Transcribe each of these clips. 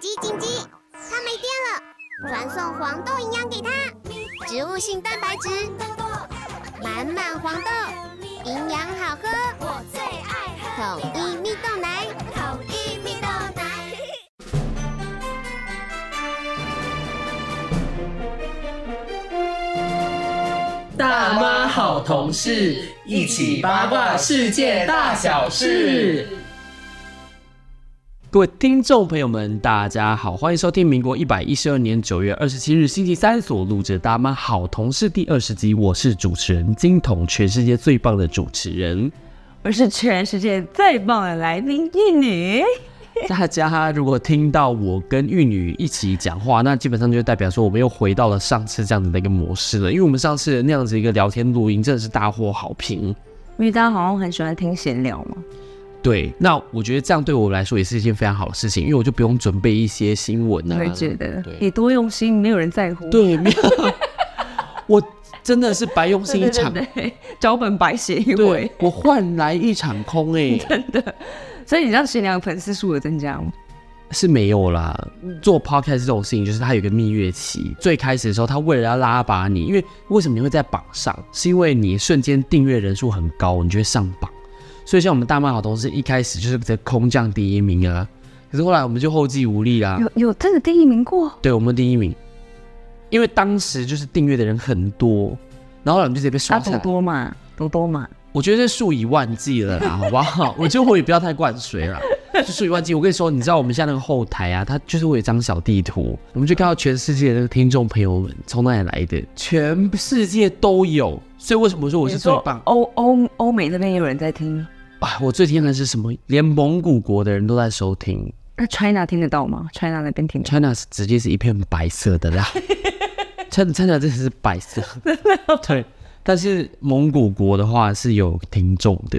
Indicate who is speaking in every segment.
Speaker 1: 紧急紧急！它没电了，传送黄豆营养给它，植物性蛋白质，满满黄豆，营养好喝，我最爱喝统一蜜豆奶，统一蜜豆奶。
Speaker 2: 大妈好同事，一起八卦世界大小事。各位听众朋友们，大家好，欢迎收听民国一百一十二年九月二十七日星期三所录制的《大妈好同事》第二十集，我是主持人金童，全世界最棒的主持人。
Speaker 3: 我是全世界最棒的来宾玉女。
Speaker 2: 大家如果听到我跟玉女一起讲话，那基本上就代表说我们又回到了上次这样子的一个模式了，因为我们上次那样子一个聊天录音真的是大获好评。
Speaker 3: 因为大家好像很喜欢听闲聊嘛。
Speaker 2: 对，那我觉得这样对我来说也是一件非常好的事情，因为我就不用准备一些新闻啊。
Speaker 3: 我也觉得
Speaker 2: 对
Speaker 3: 你多用心，没有人在乎。
Speaker 2: 对，没有，我真的是白用心一场，
Speaker 3: 对 对，脚本白写一
Speaker 2: 对
Speaker 3: 回，
Speaker 2: 我换来一场空哎、
Speaker 3: 真的。所以你知道新娘粉丝数有增加吗？
Speaker 2: 是没有啦。做 podcast 这种事情，就是它有一个蜜月期。最开始的时候，他为了要拉拔你，因为为什么你会在榜上？是因为你瞬间订阅人数很高，你就会上榜。所以像我们大妈好同事一开始就是在空降第一名啊，可是后来我们就后继无力啦。
Speaker 3: 有有真的第一名过？
Speaker 2: 对，我们第一名，因为当时就是订阅的人很多，然后后来我们就直接被刷下来。
Speaker 3: 多嘛，多多嘛。
Speaker 2: 我觉得是数以万计了啦，好不好？我觉得我也不要太灌水了，就数以万计。我跟你说，你知道我们现在那个后台啊，它就是会有一张小地图，我们就看到全世界的听众朋友们从哪里来的，全世界都有。所以为什么说我是最棒？
Speaker 3: 欧欧欧美那边也有人在听，
Speaker 2: 啊，我最惊讶的是什么？连蒙古国的人都在收听
Speaker 3: 那 China 听得到吗？China 那边听得到
Speaker 2: ？，China 是直接是一片白色的啦，China China 真的是白色，对。但是蒙古国的话是有听众的，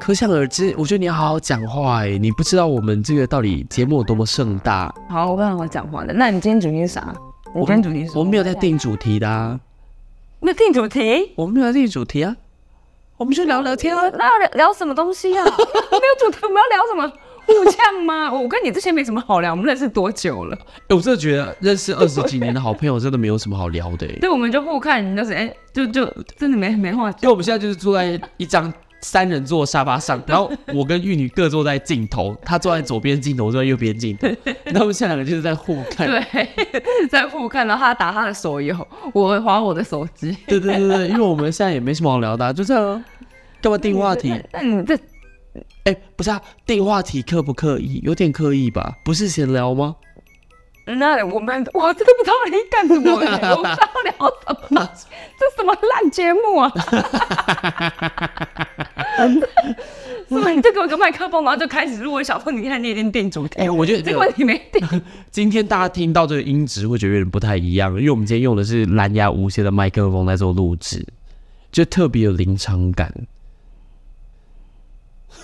Speaker 2: 可想而知。我觉得你要好好讲话哎，你不知道我们这个到底节目有多么盛大。
Speaker 3: 好，我会好好讲话的。那你今天主题是啥？我今天主题是
Speaker 2: 我们没有在定主题的啊，
Speaker 3: 没有定主题。
Speaker 2: 我们没有在定主题啊，我们就聊聊天啊。
Speaker 3: 那要聊聊什么东西啊？没有主题，我们要聊什么？互呛吗？我跟你之前没什么好聊，我们认识多久了？
Speaker 2: 欸我真的觉得认识二十几年的好朋友真的没有什么好聊的哎，
Speaker 3: 对，我们就互看，就是哎、就就真的没没话讲。
Speaker 2: 因为我们现在就是坐在一张三人坐沙发上，然后我跟玉女各坐在镜头，她坐在左边镜头，我坐在右边镜头，然后我们现在两个就是在互看。
Speaker 3: 对，在互看，然后他打他的手游，我划我的手机。
Speaker 2: 对对对对，因为我们现在也没什么好聊的啊、就这样啊。干嘛定话题？
Speaker 3: 那你这
Speaker 2: 哎、不是啊，定话题刻不刻意？有点刻意吧？不是闲聊吗？
Speaker 3: 那我们我真的不知道你干什么、欸，我不知道聊什么，这什么烂节目啊！是吗？你就给我一个麦克风，然后就开始录。我想说，你看那天定主题，
Speaker 2: 哎、我觉得
Speaker 3: 结果你没定。
Speaker 2: 今天大家听到这个音质会觉得有点不太一样，因为我们今天用的是蓝牙无线的麦克风在做录制，就特别有临场感。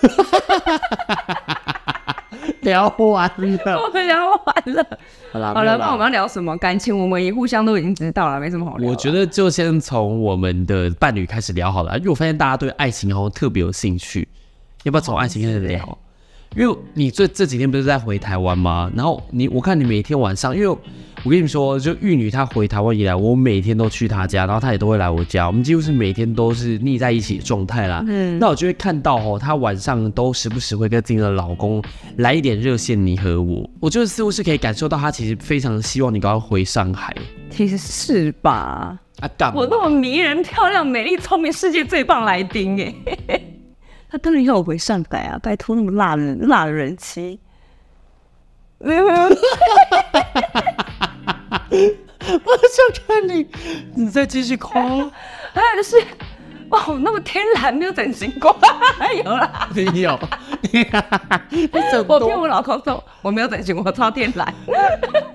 Speaker 2: 聊完了，
Speaker 3: 我们聊完了，
Speaker 2: 好了，
Speaker 3: 好了，那我们要聊什么？感情我们也互相都已经知道了，没什么好聊。
Speaker 2: 我觉，得就先从我们的伴侣开始聊好了，因为我发现大家对爱情好像特别有兴趣，要不要从爱情开始聊？因为你这这几天不是在回台湾吗？然后你我看你每天晚上，因为我跟你说，就玉女她回台湾以来，我每天都去她家，然后她也都会来我家，我们几乎是每天都是腻在一起的状态啦。
Speaker 3: 嗯，
Speaker 2: 那我就会看到哦，她晚上都时不时会跟自己的老公来一点热线你和我，我就是似乎是可以感受到她其实非常希望你赶快回上海
Speaker 3: 其实是吧？
Speaker 2: 啊，干嘛
Speaker 3: 我？那么迷人、漂亮、美丽、聪明，世界最棒来宾哎，他当然要我回上海啊！拜托，那么辣的辣的人妻，没有没有，
Speaker 2: 我想看你，你再继续夸。
Speaker 3: 还有就是，哦，那么天然，没有整形过，还 有啦。
Speaker 2: 没有，你整
Speaker 3: 我骗，我老公说我没有整形，我超天然。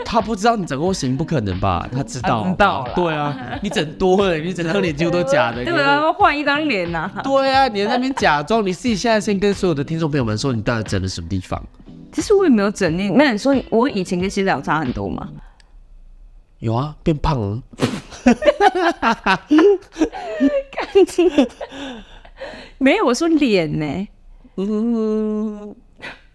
Speaker 2: 他不知道你整过型，不可能吧？他知道，
Speaker 3: 他知道啦
Speaker 2: 对啊，你整多了，你整张脸几乎都假的。
Speaker 3: 对啊，换一张脸呐、
Speaker 2: 对啊，你在那边假装，你自己现在先跟所有的听众朋友们说，你到底整了什么地方？
Speaker 3: 其实我也没有整，你那你说我以前跟现在有差很多吗？
Speaker 2: 有啊，变胖了。
Speaker 3: 感情没有，我说脸呢、
Speaker 2: 嗯，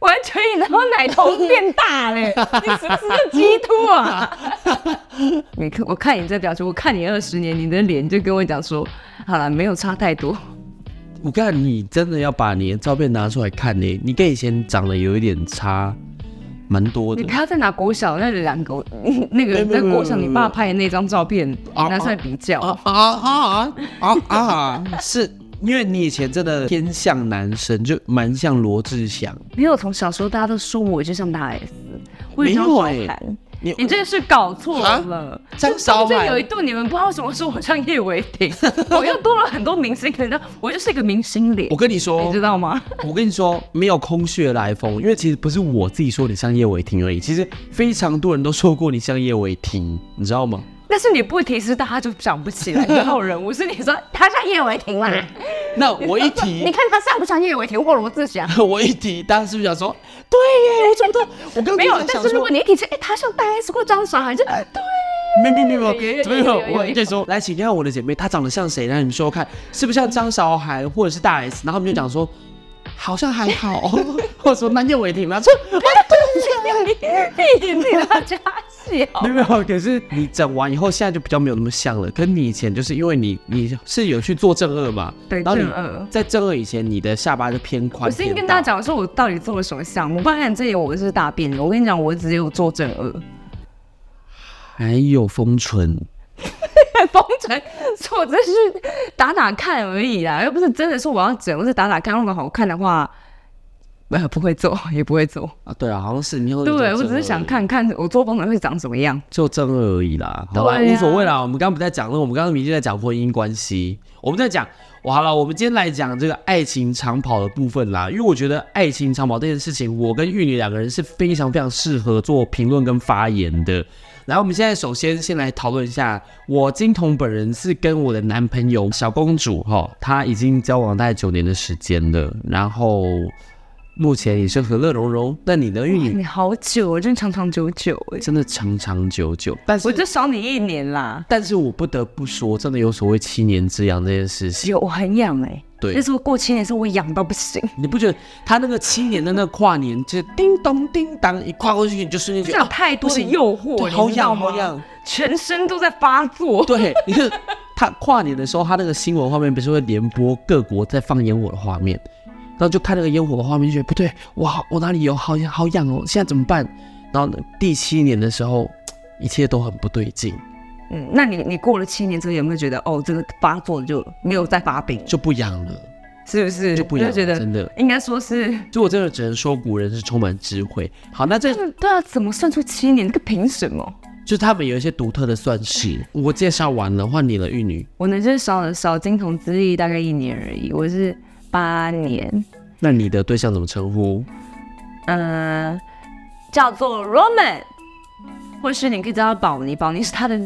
Speaker 3: 我完全然后奶头变大嘞，你是不是鸡突啊？你看，我看你这表情，我看你二十年，你的脸就跟我讲说，好了，没有差太多。
Speaker 2: 我看你真的要把你的照片拿出来看呢，你跟以前长得有一点差，蛮多的
Speaker 3: 你。不要再拿国小那两个 那个在国小你爸拍的那张照片拿出来比较。
Speaker 2: 啊啊啊啊啊啊！是因为你以前真的偏向男生，就蛮像罗志祥。
Speaker 3: 没有，从小时候大家都说我就像大 S，我也像
Speaker 2: 没有欸
Speaker 3: 小韩。
Speaker 2: 你
Speaker 3: 你这个是搞错了。
Speaker 2: 张
Speaker 3: 就中
Speaker 2: 韶涵
Speaker 3: 有一度，你们不知道为什么说我像叶伟霆，我又多了很多明星，可能我就是一个明星脸
Speaker 2: 我，跟你说
Speaker 3: 你知，道吗？
Speaker 2: 我跟你说，没有空穴来风，因为其实不是我自己说你像叶伟霆而已，其实非常多人都说过你像叶伟霆，你知道吗？
Speaker 3: 但是你不提示，大家就想不起来那号人物。是你说他像叶伟霆啦？
Speaker 2: 那我一提 你，
Speaker 3: 看他像不像叶伟霆或罗志祥？
Speaker 2: 我一提，大家是不是想说，对耶，我怎么都，我刚刚
Speaker 3: 没有，但是如果你一提示，哎，他像大 S 或张韶涵，就对。
Speaker 2: 没没没
Speaker 3: 有有
Speaker 2: 没怎么有？我跟你说，来，请看我的姐妹，她长得像谁？让你们说说看，是不是像张韶涵或者是大 S？然后我们就讲说，好像还好，或者说那叶伟霆啊，说
Speaker 3: 一点比他家小。
Speaker 2: 没有没有。可是你整完以后，现在就比较没有那么像了。跟你以前就是因为你你是有去做正二嘛，
Speaker 3: 对
Speaker 2: 然后
Speaker 3: 正二
Speaker 2: 在正二以前，你的下巴就偏宽。
Speaker 3: 我先跟
Speaker 2: 偏
Speaker 3: 大家讲说，我到底做了什么项目。不然这里我是大便的。我跟你讲，我只有做正二。
Speaker 2: 还有丰唇，
Speaker 3: 封城，我只是打打看而已啦，又不是真的说我要整，我是打打看，如果好看的话，呃，不会做，也不会做。
Speaker 2: 啊，对啊，好像是你有
Speaker 3: 对，我只是想看看我做风筝会长什么样。
Speaker 2: 就正二而已啦，好吧，
Speaker 3: 对啊
Speaker 2: 无所谓啦。我们刚刚不在讲了，我们刚刚明明在讲婚姻关系，我们在讲，我好了，我们今天来讲这个爱情长跑的部分啦。因为我觉得爱情长跑这件事情，我跟玉女两个人是非常非常适合做评论跟发言的。然后我们现在首先先来讨论一下，我金童本人是跟我的男朋友小公主哈，她已经交往大概九年的时间了，然后目前也是和乐融融。那你呢，玉女？
Speaker 3: 你好久，我真长长久久哎，
Speaker 2: 真的长长久久，但是
Speaker 3: 我就少你一年啦。
Speaker 2: 但是我不得不说，真的有所谓七年之痒这件事情。
Speaker 3: 有我很痒哎，
Speaker 2: 对
Speaker 3: 那时候过七年的时候我痒到不行，
Speaker 2: 你不觉得他那个七年的那个跨年，就叮咚叮当一跨过去，你就瞬间
Speaker 3: 这样
Speaker 2: 觉得啊
Speaker 3: 太多的诱惑，
Speaker 2: 对好痒好痒。
Speaker 3: 全身都在发作。
Speaker 2: 对，你看他跨年的时候，他那个新闻画面不是会连播各国在放烟火的画面，然后就看那个烟火的画面，就觉得不对，哇，我哪里有好痒好痒哦，现在怎么办？然后呢第七年的时候，一切都很不对劲，
Speaker 3: 嗯，那你你过了七年之后有没有觉得哦，这个发作就没有再发病，
Speaker 2: 就不痒了，
Speaker 3: 是不是？
Speaker 2: 就不痒
Speaker 3: 觉得
Speaker 2: 真的。
Speaker 3: 应该说是，
Speaker 2: 就我真的只能说，古人是充满智慧。好，那这
Speaker 3: 对啊，怎么算出七年？这个凭什么？
Speaker 2: 就他们有一些独特的算式。我介绍完了，换你了，玉女。
Speaker 3: 我呢就是少了少金童之力大概一年而已，我是八年，
Speaker 2: 那你的对象怎么称呼？
Speaker 3: 嗯、叫做 Roman，或是你可以叫他宝尼，宝尼是他的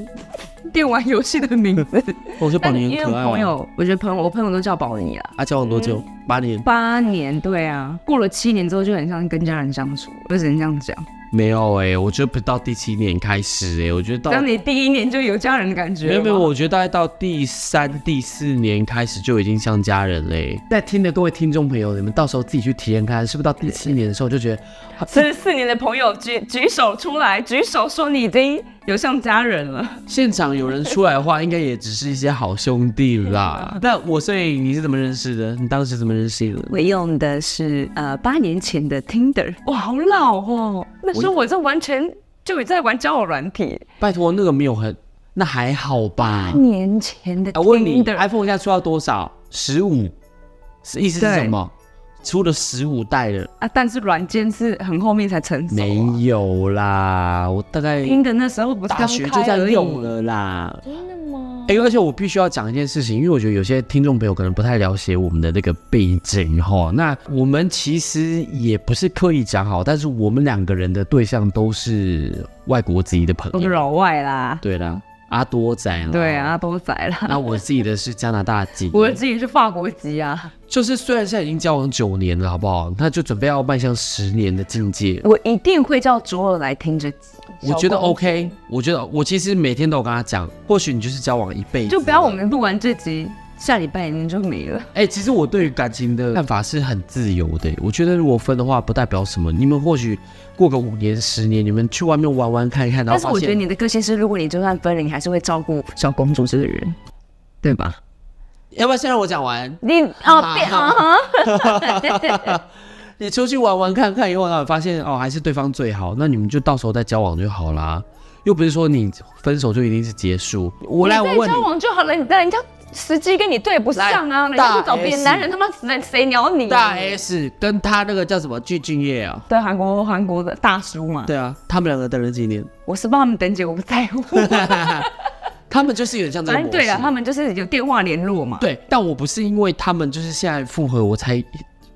Speaker 3: 电玩游戏的名字。
Speaker 2: 我觉得宝
Speaker 3: 尼因为
Speaker 2: 很可爱、啊。
Speaker 3: 朋友，我觉得朋友我朋友都叫宝尼啦。
Speaker 2: 啊，交往多久？八年？
Speaker 3: 八年，对啊，过了七年之后就很像跟家人相处，我只能这样讲。
Speaker 2: 没有哎、我觉得不到第七年开始哎、我觉得到
Speaker 3: 当你第一年就有家人的感觉
Speaker 2: 没有没有，我觉得大概到第三、第四年开始就已经像家人嘞、在听的各位听众朋友，你们到时候自己去体验看，是不是到第七年的时候就觉得
Speaker 3: 四四年的朋友举举手出来，举手说你已经有像家人了。
Speaker 2: 现场有人出来的话，应该也只是一些好兄弟啦。那我所以你是怎么认识的？你当时怎么认识的？
Speaker 3: 我用的是呃八年前的 Tinder，哇，好老哦！那时候我这完全就已在玩交友软体。
Speaker 2: 拜托，那个没有很，那还好吧
Speaker 3: 八。年前的
Speaker 2: 我问你 Tinder，，iPhone 现在出到多少？十五，是意思是什么？出了十五代了？
Speaker 3: 啊，但是软件是很后面才成熟、啊。
Speaker 2: 没有啦，我大概
Speaker 3: Tinder 那时候不是
Speaker 2: 大学就在用。了啦。
Speaker 3: 真的吗？
Speaker 2: 哎、而且我必须要讲一件事情，因为我觉得有些听众朋友可能不太了解我们的那个背景哈。那我们其实也不是刻意讲好，但是我们两个人的对象都是外国籍的朋友。
Speaker 3: 都是老外啦。
Speaker 2: 对啦，阿多仔了。
Speaker 3: 对。阿多仔了。
Speaker 2: 那我自己的是加拿大籍，
Speaker 3: 我自己是法国籍啊，
Speaker 2: 就是虽然现在已经交往九年了，好不好？那就准备要迈向十年的境界。
Speaker 3: 我一定会叫卓尔来听这集。
Speaker 2: 我觉得 OK，我觉得我其实每天都有跟他讲，或许你就是交往一辈子，
Speaker 3: 就不要我们录完这集下礼拜你就没了。
Speaker 2: 哎、其实我对于感情的看法是很自由的。我觉得如果分的话，不代表什么。你们或许过个五年、十年，你们去外面玩玩看一看，然
Speaker 3: 但是
Speaker 2: 后发现
Speaker 3: 我觉得你的个性是，如果你就算分了，你还是会照顾小公主这个人，对吧？
Speaker 2: 要不要先让我讲完？
Speaker 3: 你啊，对啊，
Speaker 2: 你出去玩玩看看以后，然后发现哦，还是对方最好，那你们就到时候再交往就好啦。又不是说你分手就一定是结束。我来，我
Speaker 3: 你交，往就好了，你但人家时机跟你对不上啊，人家去找别的男人，他妈谁谁鸟你？
Speaker 2: 大 S 跟他那个叫什么具俊晔啊？
Speaker 3: 对韩国韩国的大叔嘛，
Speaker 2: 对啊，他们两个等了几年？
Speaker 3: 我是帮他们等姐，我不在乎。
Speaker 2: 他们就是有点像这个模式。
Speaker 3: 反正对了，他们就是有电话联络嘛。
Speaker 2: 对，但我不是因为他们就是现在复合，我才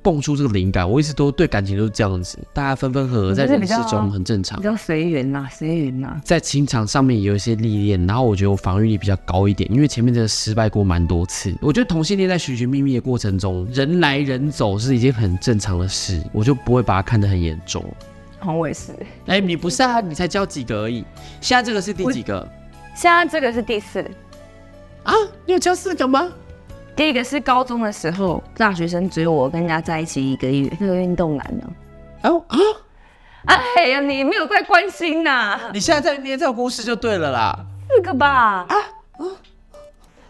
Speaker 2: 蹦出这个灵感。我一直都对感情都是这样子，大家分分合合，在人世中很正常
Speaker 3: 比。较随缘呐，随缘呐。
Speaker 2: 在情场上面也有一些历练，然后我觉得我防御力比较高一点，因为前面真的失败过蛮多次。我觉得同性恋在寻寻觅觅的过程中，人来人走是一件很正常的事，我就不会把它看得很严重。
Speaker 3: 好，我也是。
Speaker 2: 哎、你不是啊，你才交几个而已，现在这个是第几个
Speaker 3: 现在这个是第四，
Speaker 2: 啊？你有交四个吗？
Speaker 3: 第一个是高中的时候，大学生只有我，跟人家在一起一个月，那个运动男呢。
Speaker 2: 哦啊，
Speaker 3: 哎呀，你没有在关心呐、
Speaker 2: 你现在在捏这个故事就对了啦。
Speaker 3: 四个吧？啊啊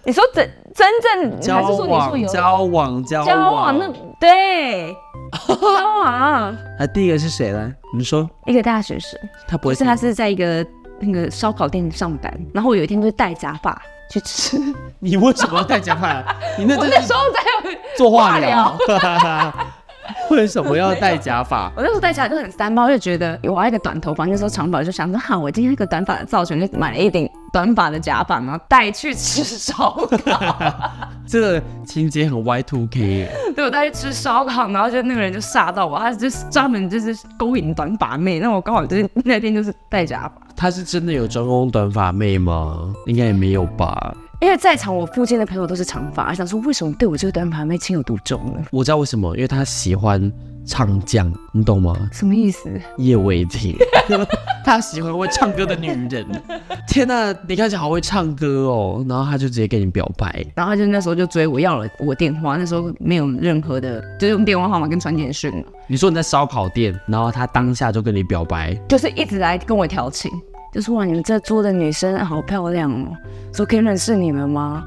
Speaker 3: 你说真真正
Speaker 2: 交
Speaker 3: 还是说你有
Speaker 2: 交往，交
Speaker 3: 交往？那对交往
Speaker 2: 那第一个是谁呢？你说
Speaker 3: 一个大学生，
Speaker 2: 他不会
Speaker 3: 是他是在一个那个烧烤店上班，然后我有一天就戴假发去吃，
Speaker 2: 你为什么要带假发？你那
Speaker 3: 时候在。
Speaker 2: 做化疗？为什么要戴假发？
Speaker 3: 我那时候戴假发就很三包，就觉得我要一个短头发，那时候长发就想说，好，我今天一个短发的造型，就买了一顶短发的假发，然后带去吃烧烤。
Speaker 2: 这个情节很 Y two K，
Speaker 3: 对我带去吃烧烤，然后就那个人就吓到我，他就是专门就是勾引短发妹，那我刚好就是那天就是戴假发，
Speaker 2: 他是真的有专攻短发妹吗？应该也没有吧。
Speaker 3: 因为在场我附近的朋友都是长发，想说为什么对我这个短发妹情有独钟呢？
Speaker 2: 我知道为什么，因为他喜欢唱将，你懂吗？
Speaker 3: 什么意思？
Speaker 2: 叶伟霆，他喜欢会唱歌的女人。天呐、你看起来好会唱歌哦，然后他就直接跟你表白。
Speaker 3: 然后他就那时候就追我要了我电话，那时候没有任何的，就是用电话号码跟传简讯了，
Speaker 2: 你说你在烧烤店，然后他当下就跟你表白，
Speaker 3: 就是一直来跟我调情，就是哇你们这桌的女生好漂亮哦，说可以认识你们吗？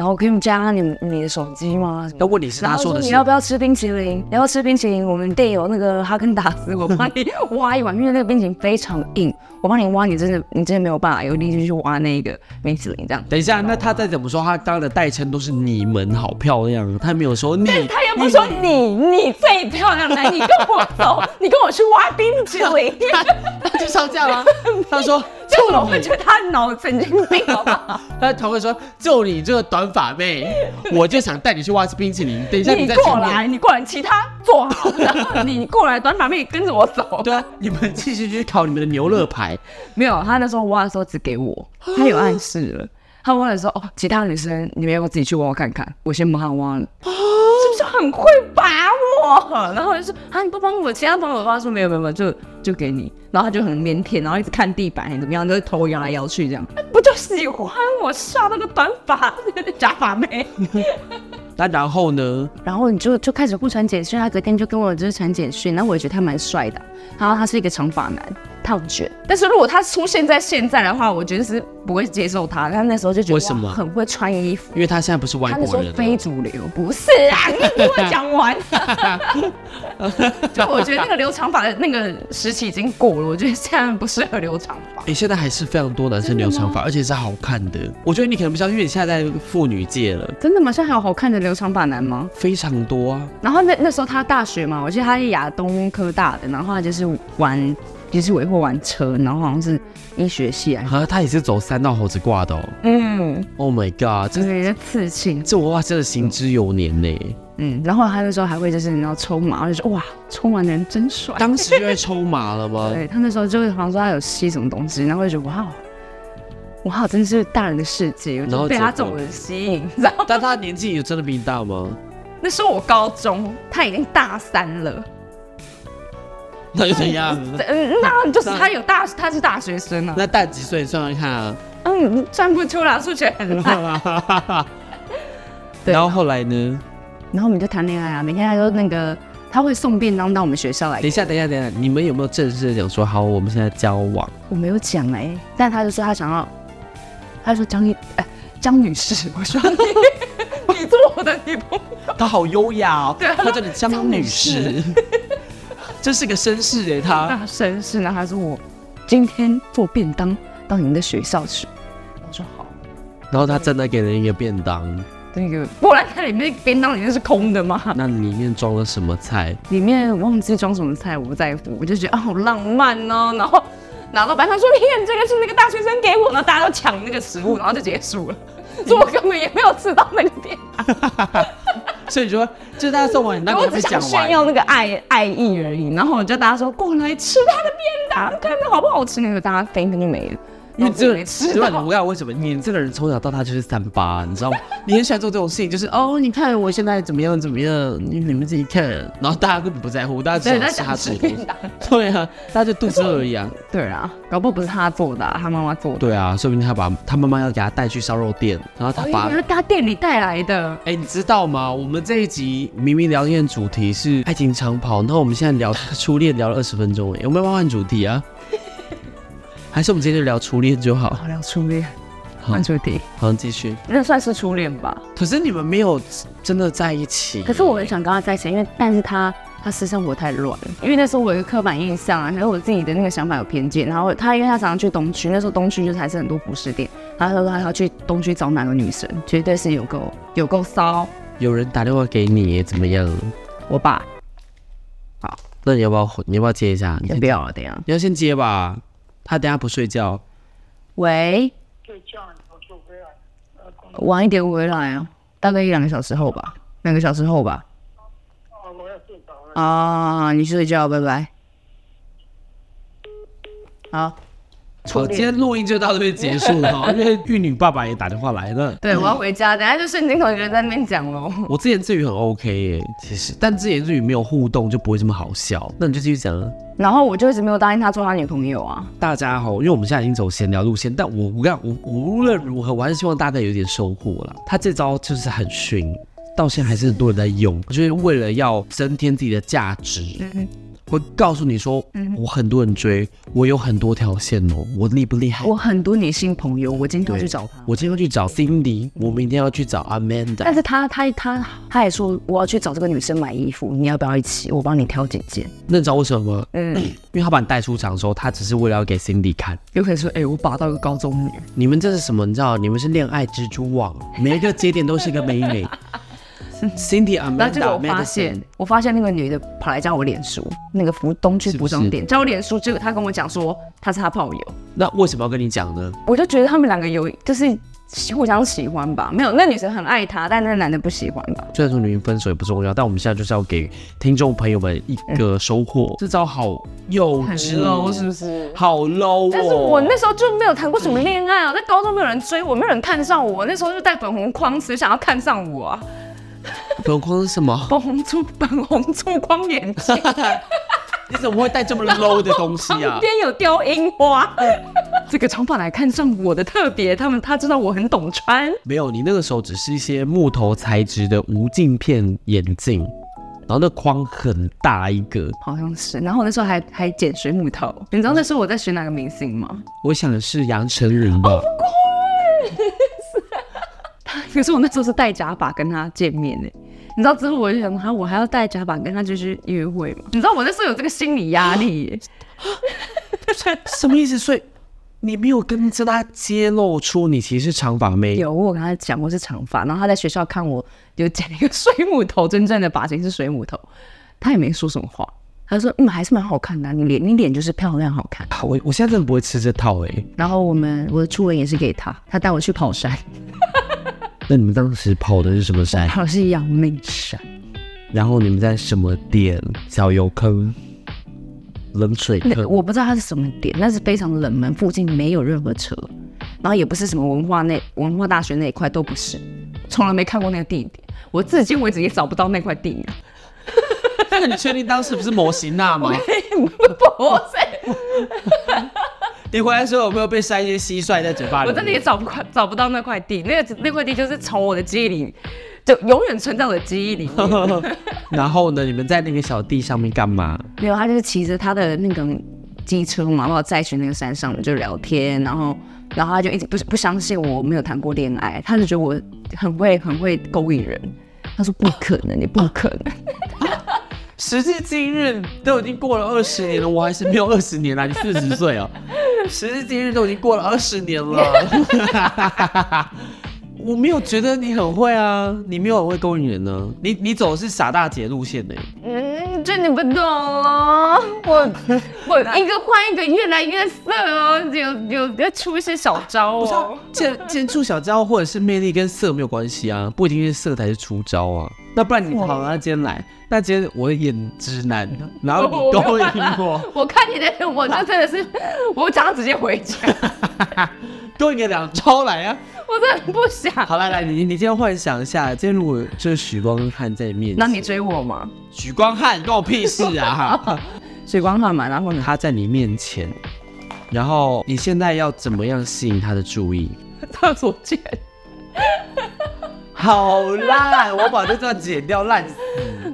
Speaker 3: 然后可以加你们你的手机吗？
Speaker 2: 那问题是他说的是
Speaker 3: 你要不要吃冰淇淋？你要吃冰淇淋？我们店有那个哈根达斯，我帮你挖一碗，因为那个冰淇淋非常硬，我帮你挖，你真的你真的没有办法有力气去挖那个冰淇淋这样。
Speaker 2: 等一下，那他再怎么说，他刚刚的代称都是你们好漂亮，他没有说你。
Speaker 3: 他又不说你你最漂亮来，你跟我走，你跟我去挖冰淇淋，
Speaker 2: 他就上架了。他说就你
Speaker 3: 会觉，得他脑神经病，好不好？
Speaker 2: 他同会说就你这个短发妹，我就想带你去挖冰淇淋。等一下
Speaker 3: 你。过来，你过来，其他坐好，然后你过来，短发妹跟着我走。
Speaker 2: 对啊，你们继续去烤你们的牛肋排。
Speaker 3: 没有，他那时候挖的时候只给我，他有暗示了。他挖的时候，哦，其他女生你们要不要自己去挖挖看看？我先帮他挖了，是不是很会把我？然后我就说啊，你不帮我，其他朋友他说没有没有没有，就就给你。然后他就很腼腆，然后一直看地板怎么样，就是头摇来摇去这样。不就喜欢我刷那个短发假发妹？
Speaker 2: 那然后呢？
Speaker 3: 然后你就就开始互传简讯，他隔天就跟我就是传简讯，然后我也觉得他蛮帅的，然后他是一个长发男，烫卷。但是如果他出现在现在的话，我觉得是不会接受他。他那时候就觉得
Speaker 2: 为什么
Speaker 3: 很会穿衣服，
Speaker 2: 因为他现在不是外国人。
Speaker 3: 非主流，不是啊，你听我讲完。就我觉得那个留长发的那个时期已经过了，我觉得现在不适合留长发。
Speaker 2: 哎、现在还是非常多男生留长发，而且是好看的。我觉得你可能不知道，因为你现在在妇女界了，
Speaker 3: 真的吗？现在还有好看的留长发男吗？
Speaker 2: 非常多啊。
Speaker 3: 然后那那时候他大学嘛，我记得他是亚东科大的，然后他就是玩，就是维护完车，然后好像是医学系啊，
Speaker 2: 啊，他也是走三道猴子挂的哦。
Speaker 3: 嗯
Speaker 2: ，Oh my god，这
Speaker 3: 对，刺青，
Speaker 2: 这我哇真的行之有年呢。
Speaker 3: 嗯，然后他那时候还会就是你知道抽麻，我就说哇，抽麻的人真帅。
Speaker 2: 当时就在抽麻了吗？
Speaker 3: 对他那时候就会好像说他有吸什么东西，然后我就觉得哇，哇，真的是大人的世界，我
Speaker 2: 然后
Speaker 3: 就被他
Speaker 2: 结果
Speaker 3: 这种人吸引，你知道吗？
Speaker 2: 但他年纪有真的比你大吗？
Speaker 3: 那时候我高中，他已经大三了，
Speaker 2: 那又怎样？
Speaker 3: 嗯，那就是他有大，他是大学生啊，
Speaker 2: 那大几岁？算算看啊。
Speaker 3: 嗯，算不出来，数学很烂。对
Speaker 2: 然后后来呢？
Speaker 3: 然后我们就谈恋爱啊，每天他都那个他会送便当到我们学校来
Speaker 2: 等一。下，等一下，等一下，你们有没有正式的讲说好，我们现在交往？
Speaker 3: 我没有讲哎、但他就说他想要，他说江一哎江女士，我说你你做我的女朋友，
Speaker 2: 他好优雅哦，
Speaker 3: 对
Speaker 2: 他叫你江女士，这是个绅士哎，她
Speaker 3: 大绅士呢，他说我今天做便当到你们的学校去，我说好。
Speaker 2: 然后他真的给了一个便当，
Speaker 3: 那个，不然它里面便当里面是空的吗？
Speaker 2: 那里面装了什么菜？
Speaker 3: 里面忘记装什么菜，我不在乎，我就觉得啊好浪漫哦。然后拿到班上说，你看这个是那个大学生给我，然后大家都抢那个食物，然后就结束了。所以我根本也没有吃到那个便当，
Speaker 2: 所以说，就是大家送完，那
Speaker 3: 我
Speaker 2: 个没讲
Speaker 3: 只想炫。耀那个爱爱意而已。然后我就大家说过来吃他的便当，看它好不好吃，那个大家分一分就没了。
Speaker 2: 因为这个
Speaker 3: 吃
Speaker 2: 知道你
Speaker 3: 到
Speaker 2: 我讲为什么你这个人从小到大就是三八，你知道吗？你很喜欢做这种事情，就是哦，你看我现在怎么样怎么样，你你们自己看，然后大家根本不在乎，大家只想吃他
Speaker 3: 想
Speaker 2: 吃。对啊，大家就肚子饿而已啊。
Speaker 3: 对啊，搞不好不是他做的、啊，他妈妈做的。
Speaker 2: 对啊，说不定他把他妈妈要给他带去烧肉店，然后他把
Speaker 3: 哦，他店里带来的。
Speaker 2: 哎、你知道吗？我们这一集明明聊天的主题是爱情长跑，然后我们现在聊初恋聊了二十分钟，哎，有没有要换主题啊？还是我们今天就聊初恋就好？
Speaker 3: 好聊初恋，
Speaker 2: 好
Speaker 3: 换主题，
Speaker 2: 好，继续。
Speaker 3: 那算是初恋吧。
Speaker 2: 可是你们没有真的在一起，
Speaker 3: 可是我很想跟他在一起，因为但是他他私生活太乱了，因为那时候我有一个刻板印象啊，还有我自己的那个想法有偏见。然后他因为他常常去东区，那时候东区就是还是很多服饰店，然后他说他要去东区找哪个女生，绝对是有够有够骚。
Speaker 2: 有人打电话给你，怎么样？
Speaker 3: 我爸好
Speaker 2: 那你要不要你要不要接一下？
Speaker 3: 不要了，等一下。
Speaker 2: 你要先接吧，他等下不睡觉。
Speaker 3: 喂，晚一点回来啊，大概一两个小时后吧，两个小时后吧。
Speaker 4: 啊，我要睡着了。
Speaker 3: 啊，你去睡觉，拜拜。好，
Speaker 2: 好，今天录音就到这边结束了哈，因为玉女爸爸也打电话来了。
Speaker 3: 对我要回家，等下就瞬间有一个人在那边讲喽。
Speaker 2: 我自言自语很 OK 耶，其实，但自言自语没有互动就不会这么好笑。那你就继续讲啊。
Speaker 3: 然后我就一直没有答应他做他女朋友啊。
Speaker 2: 大家好，因为我们现在已经走闲聊路线，但我我讲我我无论如何，我还是希望大家有点收获啦。他这招就是很逊，到现在还是很多人在用，就是为了要增添自己的价值。
Speaker 3: 嗯
Speaker 2: 会告诉你说，我很多人追，我有很多条线哦，我厉不厉害？
Speaker 3: 我很多女性朋友，我今天要去找他。
Speaker 2: 我今天要去找 Cindy，我明天要去找 Amanda
Speaker 3: 但。是他他他他也说我要去找这个女生买衣服，你要不要一起？我帮你挑几件。
Speaker 2: 那你知道为什么吗？
Speaker 3: 嗯，
Speaker 2: 因为他把你带出场的时候，他只是为了要给 Cindy 看。
Speaker 3: 有可能说，哎、我把到一个高中女。
Speaker 2: 你们这是什么？你知道，你们是恋爱蜘蛛网，每一个节点都是个美美。Cindy
Speaker 3: 然后结果我发现，我发现那个女的跑来加我脸书，那个服东区服装店加我脸书，结果她跟我讲说她是她炮友，
Speaker 2: 那为什么要跟你讲呢？
Speaker 3: 我就觉得他们两个有就是互相喜欢吧。没有，那女生很爱他，但那男的不喜欢吧。
Speaker 2: 虽然说女人分手也不重要，但我们现在就是要给听众朋友们一个收获。这招好幼稚，
Speaker 3: 不是？
Speaker 2: 好 low 哦！
Speaker 3: 但是我那时候就没有谈过什么恋爱啊，在高中没有人追我，没有人看上我，那时候就戴粉红框，谁想要看上我啊？
Speaker 2: 本框是什么？
Speaker 3: 粉红粗粉红粗框眼镜，
Speaker 2: 你怎么会带这么 low 的东西
Speaker 3: 旁
Speaker 2: 啊？
Speaker 3: 边有雕樱花。这个长发来看上我的特别，他们他知道我很懂穿。
Speaker 2: 没有，你那个时候只是一些木头材质的无镜片眼镜，然后那框很大一个。
Speaker 3: 好像是，然后我那时候还还剪水母头，你知道那时候我在选哪个明星吗？
Speaker 2: 我想的是杨丞琳吧。
Speaker 3: 可是我那时候是戴假发跟他见面呢，你知道之后我就想，哈，我还要戴假发跟他继续约会吗？你知道我那时候有这个心理压力耶，
Speaker 2: 什么意思？所以你没有跟着他揭露出你其实是长发妹？
Speaker 3: 有我跟他讲过是长发，然后他在学校看我有剪了一个水母头，真正的发型是水母头，他也没说什么话，他说嗯还是蛮好看的啊、你脸你脸就是漂亮好看。
Speaker 2: 好我我现在真的不会吃这套哎、
Speaker 3: 然后我们我的初吻也是给他，他带我去跑山，
Speaker 2: 那你们当时跑的是什么山？
Speaker 3: 跑的是阳明山。
Speaker 2: 然后你们在什么点？小油坑、冷水
Speaker 3: 那
Speaker 2: 坑？
Speaker 3: 我不知道它是什么点，但是非常冷门，附近没有任何车，然后也不是什么文化那文化大学那一块都不是，从来没看过那个地点，我至今为止也找不到那块地名。
Speaker 2: 那你确定当时不是模型那吗？
Speaker 3: 不是，
Speaker 2: 你回来的时候有没有被塞一些蟋蟀在嘴巴里？
Speaker 3: 我真的也找不快找不到那块地，那个那块地就是从我的记忆里就永远存在我的记忆里面。
Speaker 2: 然后呢，你们在那个小地上面干嘛？
Speaker 3: 没有，他就是骑着他的那个机车嘛，然后载去那个山上，就聊天，然后，然后他就一直不不相信我没有谈过恋爱，他就觉得我很会很会勾引人。他说不可能，你不可能。
Speaker 2: 时至今日都已经过了二十年了，我还是没有二十年啦。你四十岁哦，时至今日都已经过了二十年了。我没有觉得你很会啊，你没有很会勾引人呢。你你走的是傻大姐路线呢、
Speaker 3: 嗯，这你不懂了，我 我一个换一个越来越色哦，有有要出一些小招
Speaker 2: 不是、啊
Speaker 3: 哦。，
Speaker 2: 见见出小招或者是魅力跟色没有关系啊，不一定是色才是出招啊。那不然你好，那今天来，那今天我演直男，然后你勾引我，
Speaker 3: 我看你的脸，我就真的是，我想要直接回家，
Speaker 2: 勾引个两招来啊！
Speaker 3: 我真的不想。
Speaker 2: 好来来，你你今天幻想一下，今天如果就是许光汉在你面前，
Speaker 3: 那你追我吗？
Speaker 2: 许光汉关我屁事啊！
Speaker 3: 许 光汉嘛，然后呢？
Speaker 2: 他在你面前，然后你现在要怎么样吸引他的注意？
Speaker 3: 厕所见。
Speaker 2: 好烂，我把这段剪掉，烂。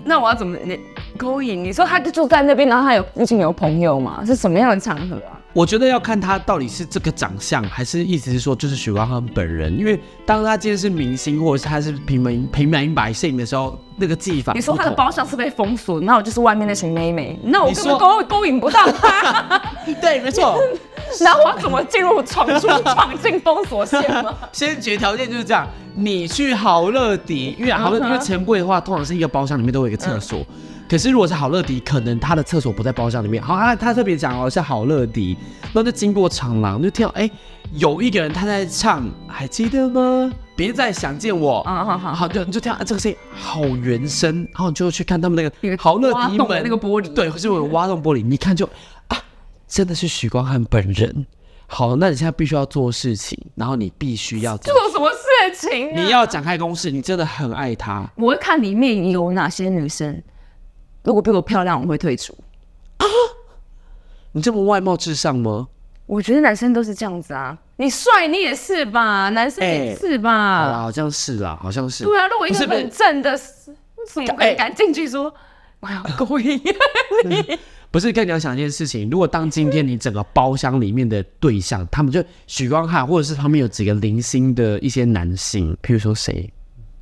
Speaker 3: 那我要怎么你勾引？你说他就住在那边，然后他有附近有朋友吗？是什么样的场合啊？
Speaker 2: 我觉得要看他到底是这个长相，还是意思是说就是许光汉本人。因为当他今天是明星，或者是他是平民平民百姓的时候，那个技法。
Speaker 3: 你说他的包厢是被封锁，那我就是外面那群妹妹，那我根本勾勾引不到他，
Speaker 2: 对，没错。
Speaker 3: 然后我要怎么进入闯出闯进封锁线吗？
Speaker 2: 先决条件就是这样，你去好乐迪，因为好乐迪因为钱柜的话，通常是一个包厢里面都有一个厕所。可是如果是好乐迪，可能他的厕所不在包厢里面。好，他他特别讲哦，是好乐迪，那就经过长廊，就听到哎、有一个人他在唱，还记得吗？别再想见我。
Speaker 3: 啊，好好，
Speaker 2: 好，就你就听到、啊这个声音好原声，然后你就去看他们那个好乐迪门
Speaker 3: 那个玻璃
Speaker 2: 对，是有挖洞玻璃，你看就啊，真的是许光汉本人。好，那你现在必须要做事情，然后你必须要
Speaker 3: 做什么事情、啊？
Speaker 2: 你要展开攻势，你真的很爱他。
Speaker 3: 我会看里面有哪些女生，如果比我漂亮，我会退出。
Speaker 2: 啊你这么外貌至上吗？
Speaker 3: 我觉得男生都是这样子啊，你帅你也是吧，男生也是
Speaker 2: 好
Speaker 3: 吧。
Speaker 2: 啦，好像是啦，好像是。
Speaker 3: 对啊，如果一个很正的，怎么
Speaker 2: 哎
Speaker 3: 会敢进去说我要勾引你？
Speaker 2: 不是，跟你要想一件事情，如果当今天你整个包厢里面的对象，他们就许光汉，或者是旁边有几个零星的一些男性，譬如说谁，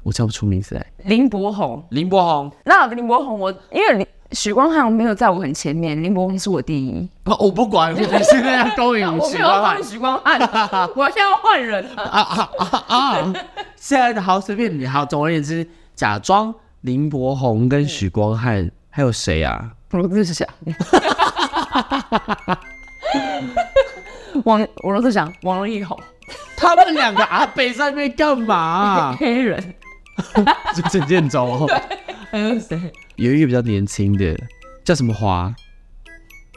Speaker 2: 我叫不出名字来，
Speaker 3: 林柏宏，
Speaker 2: 林柏宏，
Speaker 3: 那林柏宏我因为林许光汉没有在我很前面，林柏宏是我第一。
Speaker 2: 哦我不管，我现在要勾引
Speaker 3: 我
Speaker 2: 许光汉。
Speaker 3: 许光汉，我现在要换人了。
Speaker 2: 啊啊啊啊！现在的好随便你，好，总而言之，假装林柏宏跟许光汉，还有谁啊？
Speaker 3: 罗志祥，王罗志祥，王力宏，
Speaker 2: 他们两个阿北在那边干嘛、
Speaker 3: 黑人，
Speaker 2: 就陈建州哦，
Speaker 3: 还有谁？
Speaker 2: 有一个比较年轻的，叫什么华？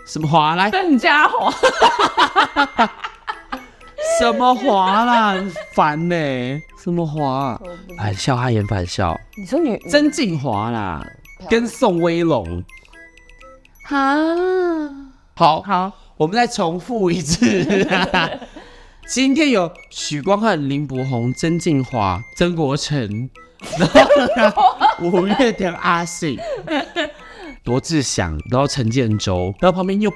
Speaker 2: 什么华来？
Speaker 3: 邓家华，
Speaker 2: 什么华啦？很烦呢、什么华？返校，他演反笑。
Speaker 3: 你说女
Speaker 2: 曾静华啦，跟宋威龙。
Speaker 3: 啊？
Speaker 2: 好，
Speaker 3: 好，
Speaker 2: 我们再重复一次。今天有许光汉、林柏宏、曾静华、曾国成，然后呢五月天阿信、罗志祥，然后陈建州，然后旁边又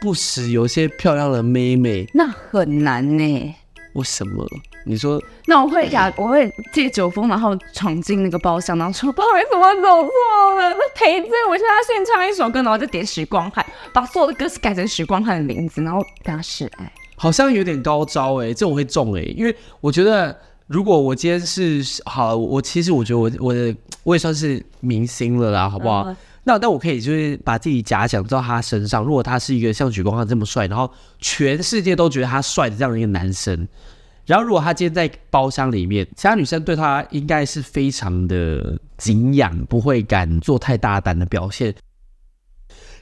Speaker 2: 不时有一些漂亮的妹妹。
Speaker 3: 那很难呢。
Speaker 2: 为什么？你说
Speaker 3: 那我会假，我会借酒疯，然后闯进那个包厢，然后说不好意思，我走错了，那赔罪，我现在现唱一首歌，然后就点许光汉，把所有的歌词改成许光汉的名字，然后跟他示爱。
Speaker 2: 好像有点高招哎、这我会中哎、因为我觉得如果我今天是好，我其实我觉得我我的我也算是明星了啦，好不好？
Speaker 3: 嗯
Speaker 2: 那那我可以就是把自己假想到他身上，如果他是一个像许光汉这么帅，然后全世界都觉得他帅的这样的一个男生，然后如果他今天在包厢里面，其他女生对他应该是非常的敬仰，不会敢做太大胆的表现。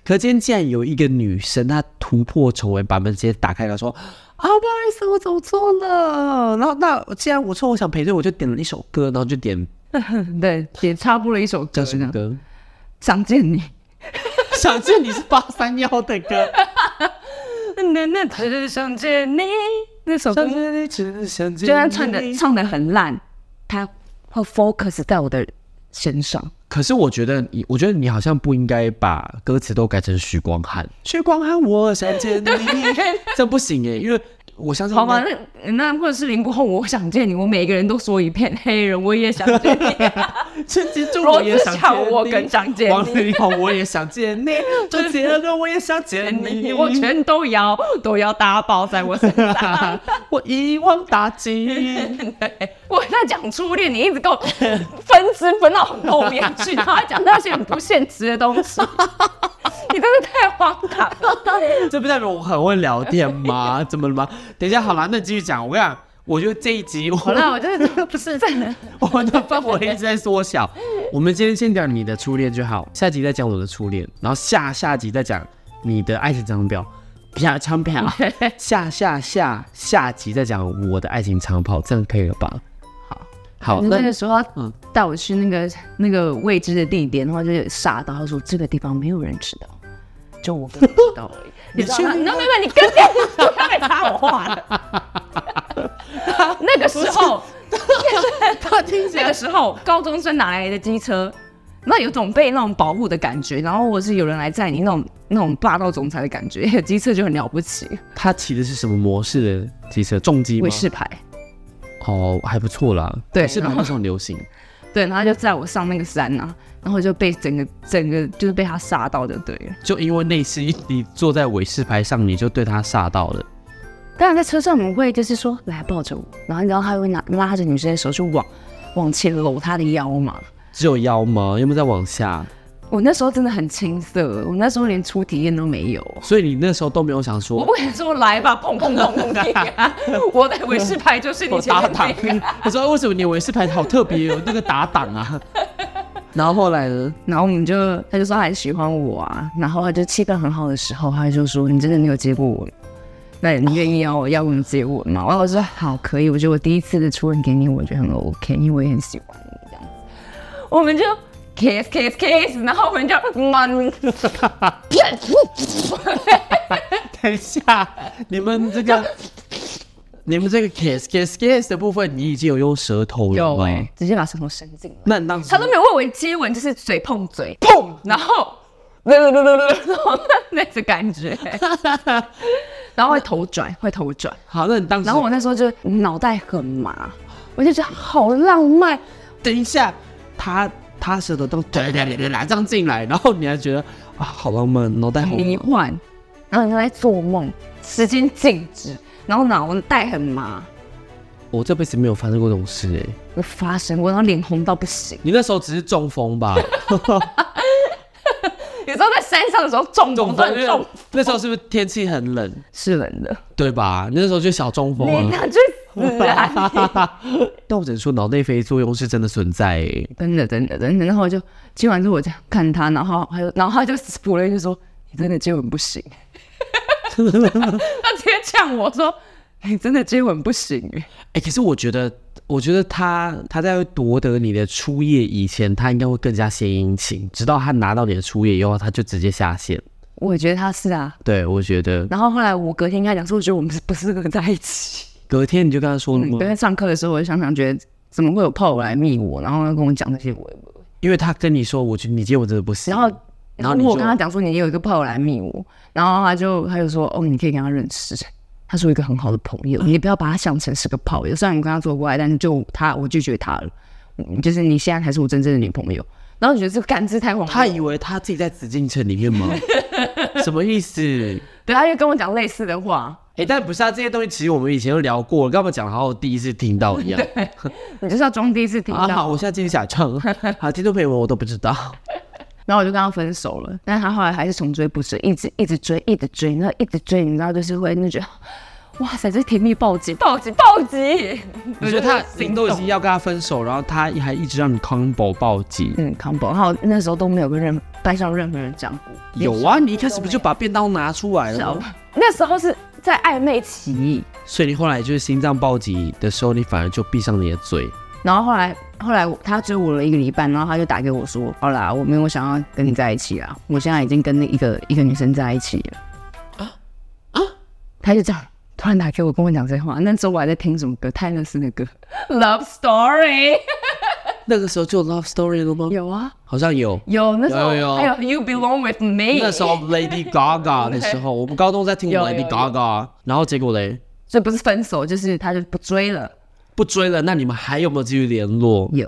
Speaker 2: 可今天竟然有一个女生，她突破重围，把门直接打开，她说：“啊，不好意思，我走错了。”然后那既然我错，我想赔罪，我就点了一首歌，然后就点
Speaker 3: 对，也插播了一首歌，
Speaker 2: 叫什么歌？
Speaker 3: 想见你。
Speaker 2: 想见你是八三幺的歌，
Speaker 3: 那那只想见你那首歌
Speaker 2: 想，见你，只想见你。
Speaker 3: 就算唱的唱的很烂，他会 focus 在我的身上。
Speaker 2: 可是我觉得你，我觉得你好像不应该把歌词都改成许光汉。许光汉，我想见你，这不行耶，因为我相信
Speaker 3: 好吧，那那或者是林柏宏，我想见你，我每个人都说一遍，黑人我也想见你，
Speaker 2: 陈吉仲
Speaker 3: 罗
Speaker 2: 我也
Speaker 3: 志
Speaker 2: 想
Speaker 3: 我更想见
Speaker 2: 王
Speaker 3: 你，
Speaker 2: 力宏我也想见你，周杰伦我也想见你，
Speaker 3: 我全都要都要打包在我身上。
Speaker 2: 我一网打尽。
Speaker 3: 我在讲初恋，你一直给我分支分到后面去，然后讲那些很不现实的东西，你真的太荒唐了。
Speaker 2: 这不代表我很会聊天吗？怎么了吗？等一下，好了，那继续讲。我跟你讲，我觉得这一集我
Speaker 3: 好了，我就是不是在的。
Speaker 2: 我们的范围一直在缩小。我们今天先讲你的初恋就好，下集再讲我的初恋，然后下下集再讲你的爱情长表。啪长跑，下下下下集再讲我的爱情长跑，这样可以了吧？
Speaker 3: 好，
Speaker 2: 好，
Speaker 3: 那
Speaker 2: 那
Speaker 3: 个时候
Speaker 2: 嗯
Speaker 3: 带我去那个那个未知的地点，然后就有吓到，他说这个地方没有人知道，就我跟你知道而已。你知道吗？那没有，你跟店不要再插我话了。那个时候，他 听那个时候，高中生哪来的机车？那有种被那种保护的感觉，然后或者是有人来载你那种那种霸道总裁的感觉，机车就很了不起。
Speaker 2: 他骑的是什么模式的机车？重机吗
Speaker 3: 卫？士牌，
Speaker 2: 哦，还不错啦。
Speaker 3: 对
Speaker 2: 是那时候流行。
Speaker 3: 对，然后就载我上那个山呐、然后就被整个整个就是被他吓到就对了。
Speaker 2: 就因为那次你坐在尾视牌上，你就对他煞到了。
Speaker 3: 当然在车上我们会就是说来抱着我，然后你知道他会拿拉着女生的手去往往前搂她的腰嘛。
Speaker 2: 只有腰吗？有没有再往下？
Speaker 3: 我那时候真的很青涩，我那时候连初体验都没有。
Speaker 2: 所以你那时候都没有想说
Speaker 3: 我
Speaker 2: 说
Speaker 3: 不敢说来吧，砰砰砰砰砰啊！我的尾饰牌就是你前
Speaker 2: 打档
Speaker 3: 面那个。。
Speaker 2: 我说为什么你尾饰牌好特别有那个打档啊？然后后来呢？
Speaker 3: 然后我们就，他就说他很喜欢我啊，然后他就气氛很好的时候，他就说你真的没有接过我，那你愿意要我要我接吻吗？然后我说好，可以，我觉得我第一次的初吻给你，我觉得很 OK，因为我也很喜欢你这样子。我们就 kiss kiss kiss，然后我们就嗯，
Speaker 2: 等一下，你们这个，你们这个 kiss kiss kiss 的部分，你已经有用舌头了吗？
Speaker 3: 直接把舌头伸进来，
Speaker 2: 那你当时
Speaker 3: 他都没有问我接吻，就是嘴碰嘴，碰，然后，然后那种感觉，然后会头转，会头转。
Speaker 2: 好，那你当时
Speaker 3: 然后我那时候就脑袋很麻，我就觉得好浪漫。
Speaker 2: 等一下，他他舌头都对对对对这样进来，然后你还觉得啊好浪漫，脑袋好
Speaker 3: 迷幻，然后你在做梦，时间静止，然后脑袋很麻，
Speaker 2: 我这辈子没有发生过这种事哎、
Speaker 3: 我发生过，然后脸红到不行。
Speaker 2: 你那时候只是中风吧？
Speaker 3: 有时候在山上的时候中风，中，
Speaker 2: 那时候是不是天气很冷，
Speaker 3: 是冷的，
Speaker 2: 对吧？那时候就小中风啊。
Speaker 3: 你想去死啊！
Speaker 2: 但我只能说脑内啡作用是真的存在、欸。
Speaker 3: 真的真的真的，然后我就接完之后我这样看他，然后还有然后他就补了一句说：“你真的接吻不行。”他直接呛我说：“你真的接吻不行。”
Speaker 2: 哎、可是我觉得，我觉得他他在夺得你的初夜以前，他应该会更加献殷勤，直到他拿到你的初夜以后，他就直接下线。
Speaker 3: 我觉得他是啊，
Speaker 2: 对，我觉得
Speaker 3: 然后后来我隔天跟他讲说，我觉得我们是不适合在一起。
Speaker 2: 隔天你就跟他说了吗？
Speaker 3: 隔天上课的时候，我就想想，觉得怎么会有炮友来密我，然后要跟我讲这些我，
Speaker 2: 因为他跟你说，我觉得你接我真的不行。
Speaker 3: 然后
Speaker 2: 然后
Speaker 3: 我跟他讲说你有一个炮友来密我，然后他就他就说哦，你可以跟他认识，他是我一个很好的朋友，你不要把他想成是个炮友。虽然你跟他做过爱，但是就他我拒绝他了，嗯就是你现在才是我真正的女朋友。然后我觉得这个感知太荒谬，
Speaker 2: 他以为他自己在紫禁城里面吗？什么意思？
Speaker 3: 对，他就跟我讲类似的话，
Speaker 2: 哎、但不是啊，这些东西其实我们以前都聊过了，干嘛讲得好像我第一次听到一样？
Speaker 3: 你就是要装第一次听
Speaker 2: 啊，
Speaker 3: 到。
Speaker 2: 好，我现在继续假唱。好，听众朋友们，我都不知道。
Speaker 3: 然后我就跟他分手了，但是他后来还是穷追不舍，一直一直追，一直追，然后一直追，你知道，就是会那觉得，哇塞，这甜蜜暴击，暴击，暴击！
Speaker 2: 我觉得他
Speaker 3: 心
Speaker 2: 您都已经要跟他分手，然后他还一直让你 combo 暴击？
Speaker 3: 嗯 combo，然后那时候都没有跟任班上任何人讲过，
Speaker 2: 有啊，你一开始不就把便当拿出来了吗？
Speaker 3: 那时候是在暧昧期，
Speaker 2: 所以你后来就是心脏暴击的时候，你反而就闭上你的嘴。
Speaker 3: 然后后来后来他追我了一个礼拜，然后他就打给我说，好啦，我没有想要跟你在一起啦，我现在已经跟那一个一个女生在一起了。啊啊！他就这样突然打给我，跟我讲这话。那时候我还在听什么歌？泰勒斯的歌《Love Story》。
Speaker 2: 那个时候就有 love story 了吗？
Speaker 3: 有啊，
Speaker 2: 好像有。
Speaker 3: 有那时候
Speaker 2: 有有
Speaker 3: 还有 You Belong with Me，
Speaker 2: 那时候 Lady Gaga 的时候，我们高中在听
Speaker 3: 有
Speaker 2: Lady Gaga，然后结果嘞？
Speaker 3: 所以不是分手，就是他就不追了。
Speaker 2: 不追了，那你们还有没有继续联络？
Speaker 3: 有，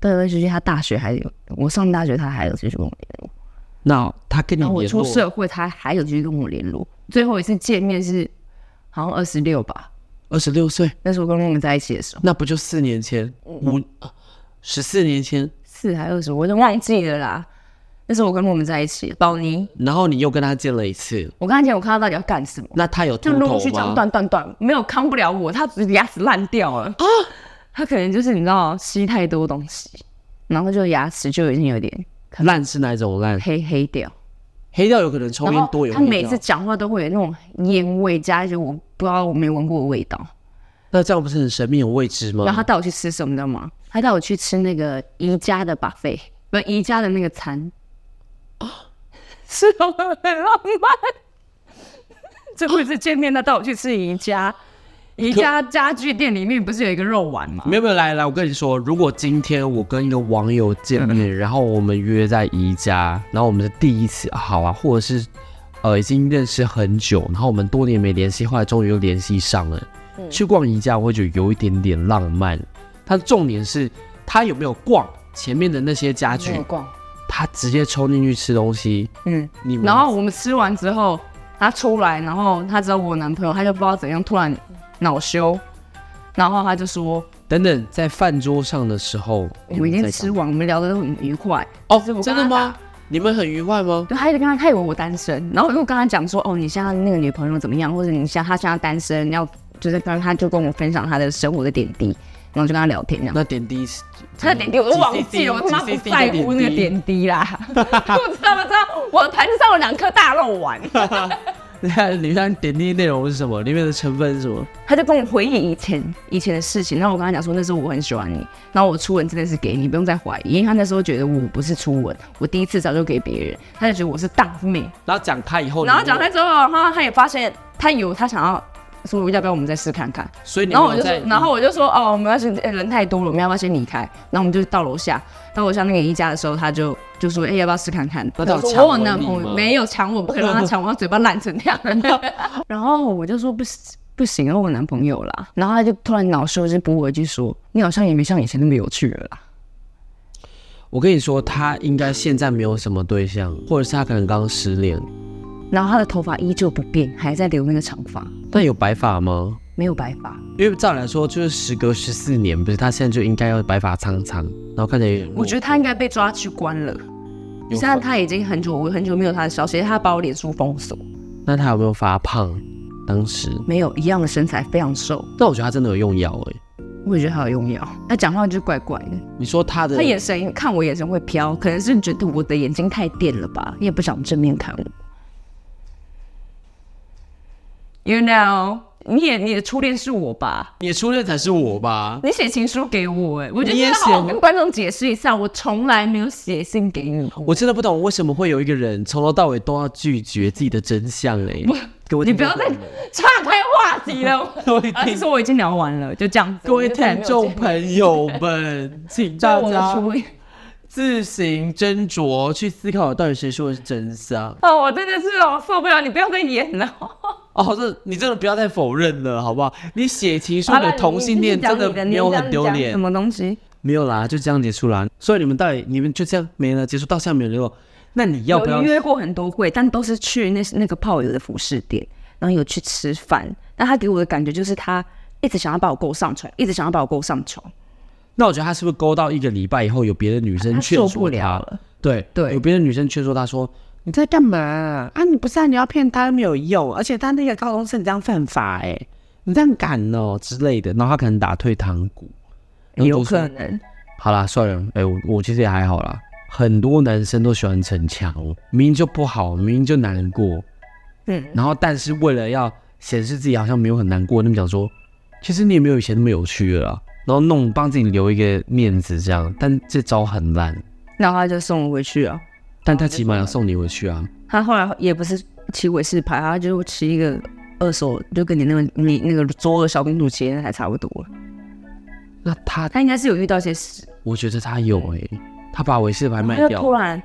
Speaker 3: 对对，就是他大学还有，我上大学他还有继续跟我联络，
Speaker 2: 那他跟你联络，
Speaker 3: 出社会他还有继续跟我联络。最后一次见面是好像二十六吧，
Speaker 2: 二十六岁，
Speaker 3: 那时候跟我们在一起的时候，
Speaker 2: 那不就四年前？五十四年前？
Speaker 3: 四还二十，我都忘记了啦。那时候我跟我们在一起，宝妮，
Speaker 2: 然后你又跟他见了一次，
Speaker 3: 我跟他讲，我看他到底要干什么，
Speaker 2: 那他有
Speaker 3: 就
Speaker 2: 秃头
Speaker 3: 陆陆续续讲
Speaker 2: 吗？
Speaker 3: 断断断，没有康不了我，他牙齿烂掉了啊，他可能就是你知道吸太多东西，然后就牙齿就已经有点
Speaker 2: 烂是哪一种烂？
Speaker 3: 黑黑掉。
Speaker 2: 黑掉有可能抽
Speaker 3: 然后
Speaker 2: 烟多有
Speaker 3: 他每
Speaker 2: 掉
Speaker 3: 次讲话都会有那种烟味加一些我不知道我没闻过的味道。
Speaker 2: 那这样不是很神秘有未知吗？
Speaker 3: 然后他带我去吃什么，你知道吗？他带我去吃那个宜家的 buffet，不是宜家的那个餐。是不是很浪漫？最后一次见面，他带我去吃宜家。宜家家具店里面不是有一个肉丸吗？
Speaker 2: 没有没有，来来，我跟你说，如果今天我跟一个网友见面，然后我们约在宜家，然后我们是第一次好啊，或者是呃已经认识很久，然后我们多年没联系，后来终于又联系上了，去逛宜家，我会觉得有一点点浪漫。它的重点是他有没有逛前面的那些家具
Speaker 3: 没有，逛。
Speaker 2: 他直接冲进去吃东西，
Speaker 3: 嗯，
Speaker 2: 你们
Speaker 3: 然后我们吃完之后，他出来，然后他知道我男朋友，他就不知道怎样突然恼羞，然后他就说
Speaker 2: 等等在饭桌上的时候，
Speaker 3: 我们已经吃完，我们聊得都很愉快。
Speaker 2: 哦真的
Speaker 3: 他
Speaker 2: 吗？你们很愉快吗？
Speaker 3: 对，他一直跟他，他以为我单身，然后我又跟他讲说，哦，你现在那个女朋友怎么样，或者你现在他现在单身，要就是刚他就跟我分享他的生活的点滴，然后就跟他聊天这样。
Speaker 2: 那点滴是
Speaker 3: 他的点滴我都忘记了，我他妈不在乎那个点滴啦，我知道不知道？我的盘子上有两颗大肉丸，
Speaker 2: 你看，你看点滴内容是什么？里面的成分是什么？
Speaker 3: 他就跟我回忆以前以前的事情，然后我跟他讲说，那时候我很喜欢你，然后我初吻真的是给你，不用再怀疑，因为他那时候觉得我不是初吻，我第一次早就给别人，他就觉得我是大妹，
Speaker 2: 然后讲开以后，
Speaker 3: 然后讲
Speaker 2: 开，
Speaker 3: 开之后，然后他也发现他有他想要说要不要我们再试看看，
Speaker 2: 所以你
Speaker 3: 然后我就说然后我就说哦，没关系，呃人太多了，我们要不要先离开？然后我们就到楼下，到楼下那个宜家的时候，他就就说，哎、要不要试看看？
Speaker 2: 那他有
Speaker 3: 我说我男朋友没有抢我，不可能让他抢我，他嘴巴烂成这样。然后我就说不行不行，我有男朋友啦。然后他就突然恼羞，就补我一句说，你好像也没像以前那么有趣了啦。
Speaker 2: 我跟你说，他应该现在没有什么对象，或者是他可能刚刚失恋。
Speaker 3: 然后他的头发依旧不变，还在留那个长发，
Speaker 2: 但有白发吗？
Speaker 3: 没有白发。
Speaker 2: 因为照理来说，就是时隔十四年，不是他现在就应该要白发苍苍，然后看起来有点落
Speaker 3: 我觉得他应该被抓去关了。
Speaker 2: 有
Speaker 3: 现在他已经很久，我很久没有他的消息，他把我脸书封锁。
Speaker 2: 那他有没有发胖？当时，
Speaker 3: 没有一样的身材，非常瘦。
Speaker 2: 但我觉得他真的有用药哎、
Speaker 3: 我也觉得他有用药，他讲话就是怪怪的，
Speaker 2: 你说他的
Speaker 3: 他眼神看我眼神会飘，可能是觉得我的眼睛太电了吧，也不想正面看我。You know，你也你的初恋是我吧？
Speaker 2: 你的初恋才是我吧？
Speaker 3: 你写情书给我哎、我觉得
Speaker 2: 你也
Speaker 3: 跟观众解释一下，我从来没有写信给你。
Speaker 2: 我真的不懂为什么会有一个人从头到尾都要拒绝自己的真相嘞、给我听
Speaker 3: 你不要再岔开话题了，
Speaker 2: 各位
Speaker 3: 而且
Speaker 2: 听
Speaker 3: 说我已经聊完了，就这样子。
Speaker 2: 各位听众朋友们，请大家。自行斟酌去思考，到底谁说的是真相。
Speaker 3: 哦，我真的是哦，受不了！你不要再演了。
Speaker 2: 哦，这你真的不要再否认了，好不好？你写情书
Speaker 3: 好了
Speaker 2: 给同性恋真
Speaker 3: 讲你
Speaker 2: 没有很丢脸
Speaker 3: 什，么东西？
Speaker 2: 没有啦，就这样结束啦。所以你们到底你们就这样没了，结束到现在没有联络，那你要不要
Speaker 3: 有？约过很多会，但都是去那那个炮友的服饰店，然后有去吃饭。但他给我的感觉就是他一直想要把我勾上床，一直想要把我勾上床。
Speaker 2: 那我觉得他是不是勾到一个礼拜以后，有别的女生
Speaker 3: 他
Speaker 2: 劝说他？
Speaker 3: 了。
Speaker 2: 对
Speaker 3: 对
Speaker 2: 有别的女生劝说他说：“你在干嘛啊？你不是啊，你要骗他没有用，而且他那个高中生你这样犯法哎、你这样敢哦之类的。”然后他可能打退堂鼓，
Speaker 3: 有可能，
Speaker 2: 好啦，算了，哎、我我其实也还好啦。很多男生都喜欢逞强，明明就不好，明明就难过，
Speaker 3: 嗯，
Speaker 2: 然后但是为了要显示自己好像没有很难过，那么讲说，其实你也没有以前那么有趣了啦，然后弄帮自己留一个面子这样，但这招很烂，
Speaker 3: 然后他就送我回去啊。
Speaker 2: 但他起码要送你回去啊。
Speaker 3: 他后来也不是骑伟士牌，他就是骑一个二手，就跟你那个你那个卓尔小公主骑的那台差不多了。
Speaker 2: 那他
Speaker 3: 他应该是有遇到一些事，
Speaker 2: 我觉得他有哎、他把维斯牌卖掉
Speaker 3: 突然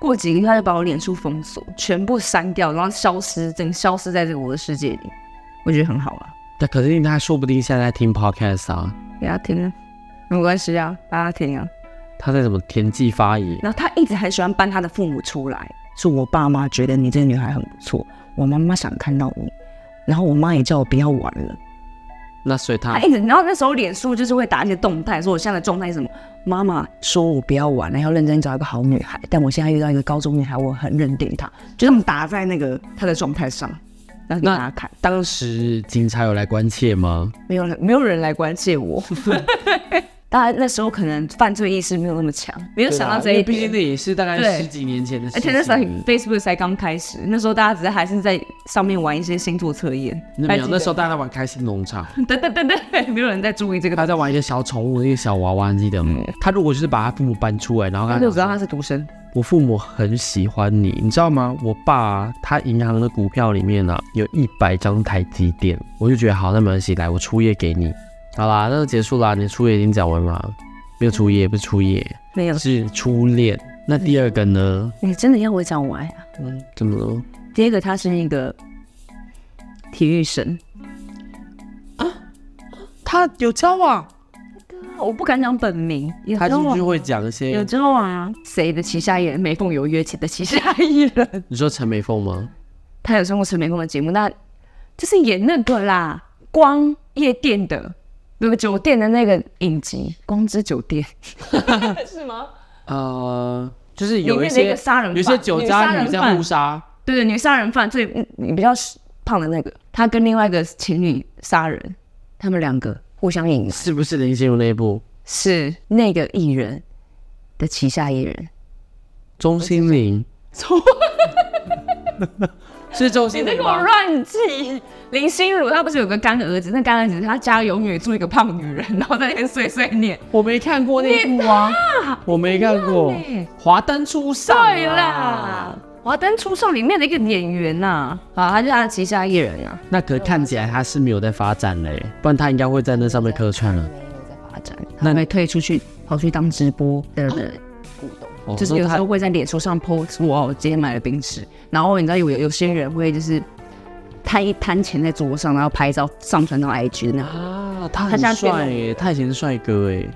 Speaker 3: 过几个月他就把我脸书封锁，全部删掉，然后消失，整个消失在这个我的世界里。我觉得很好啊，
Speaker 2: 但可是他说不定现在在听 podcast 啊，
Speaker 3: 给他听啊，没关系啊，大家听啊。
Speaker 2: 他在什么田忌发言？
Speaker 3: 然后他一直很喜欢搬他的父母出来，是我爸妈觉得你这个女孩很不错，我妈妈想看到你，然后我妈也叫我不要玩了。
Speaker 2: 那所以他
Speaker 3: 他一直，然后那时候脸书就是会打一些动态，说我现在的状态是什么。妈妈说我不要玩了，要认真找一个好女孩，但我现在遇到一个高中女孩，我很认定她，就这么打在那个她的状态上，让给大家看。
Speaker 2: 当时警察有来关切吗？
Speaker 3: 没有人，没有人来关切我。大家那时候可能犯罪意识没有那么强，没有想到这一点。
Speaker 2: 毕竟那也是大概十几年前的事情。
Speaker 3: 而且那时候 Facebook 才刚开始，那时候大家只是还是在上面玩一些星座测验。
Speaker 2: 有，那时候大家在玩开心农场，
Speaker 3: 对对对对，没有人在注意这个。
Speaker 2: 他在玩一些小宠物，一些小娃娃，你记得吗？他如果就是把他父母搬出来，然后跟他
Speaker 3: 就知道他是独生，
Speaker 2: 我父母很喜欢你，你知道吗？我爸、啊、他银行的股票里面呢、有一百张台积电，我就觉得好，那没关系，来我出夜给你。好啦，那就结束啦，你的初夜已经讲完了，没有初夜，不是初夜，
Speaker 3: 没有。
Speaker 2: 是初恋。那第二个呢？
Speaker 3: 你真的要我讲完啊？
Speaker 2: 嗯，怎么了？
Speaker 3: 第一个他是一个体育生，
Speaker 2: 他有交往，
Speaker 3: 我不敢讲本名，
Speaker 2: 他就是会讲一些有。
Speaker 3: 交往啊？谁的旗下艺人？美凤有约起的旗下艺人，
Speaker 2: 你说陈美凤吗？
Speaker 3: 他有上过陈美凤的节目，那就是演那个啦，光夜店的。那个酒店的那个影集《光之酒店》是吗？
Speaker 2: 呃，就是有一些
Speaker 3: 杀人，
Speaker 2: 有些酒家女在
Speaker 3: 人犯
Speaker 2: 互杀，
Speaker 3: 对对，女杀人犯最嗯你比较胖的那个，他跟另外一个情侣杀人，他们两个互相隐瞒，
Speaker 2: 是不是林心如那一部？
Speaker 3: 是那个艺人的旗下艺人。
Speaker 2: 钟欣凌，是周星
Speaker 3: 你在给我？乱记。林心如她不是有个干儿子，那干儿子他家永远住一个胖女人，然后在那边碎碎念。
Speaker 2: 我没看过那一部啊，我没看过《华灯初上》。
Speaker 3: 对啦，《华灯初上》里面的一个演员呐、啊，他就是他的旗下艺人啊。
Speaker 2: 那可看起来他是没有在发展嘞，不然他应该会在那上面客串了。
Speaker 3: 没有在发展，他会退出去跑去当直播的人。
Speaker 2: 哦
Speaker 3: 就是有时
Speaker 2: 他
Speaker 3: 候会在脸书上 post 我今天买了冰室，然后你知道有有些人会就是摊一摊钱在桌上，然后拍照上传到 IG 的那种。
Speaker 2: 啊，他很帅耶，他以前是帅哥哎，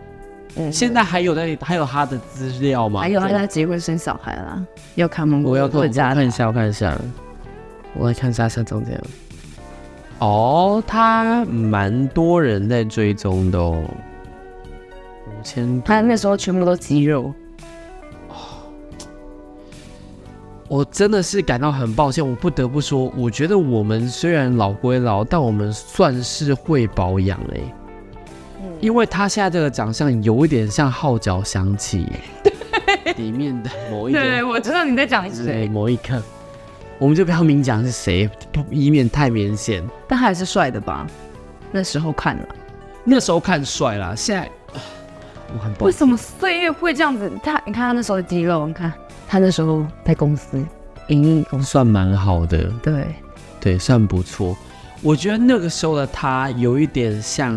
Speaker 3: 嗯
Speaker 2: 现在还有在还有他的资料吗？
Speaker 3: 还有他在结婚生小孩啦，要看吗？
Speaker 2: 我要看，一下，我看一下，我来看一下像长这样。哦，他蛮多人在追踪的哦，五千。
Speaker 3: 他那时候全部都肌肉，
Speaker 2: 我真的是感到很抱歉，我不得不说，我觉得我们虽然老归老，但我们算是会保养嘞。因为他现在这个长相有一点像《号角响起》里面的某一个
Speaker 3: 对，我知道你在讲
Speaker 2: 对
Speaker 3: 谁，
Speaker 2: 某一刻，我们就不要明讲是谁，不以免太明显。
Speaker 3: 但他还是帅的吧？那时候看了，
Speaker 2: 那时候看帅啦，现在我很抱歉。
Speaker 3: 为什么岁月会这样子？他你看他那时候的肌肉，你看他那时候在公司营运公司，
Speaker 2: 算蛮好的，
Speaker 3: 对，
Speaker 2: 对，算不错。我觉得那个时候的他有一点像，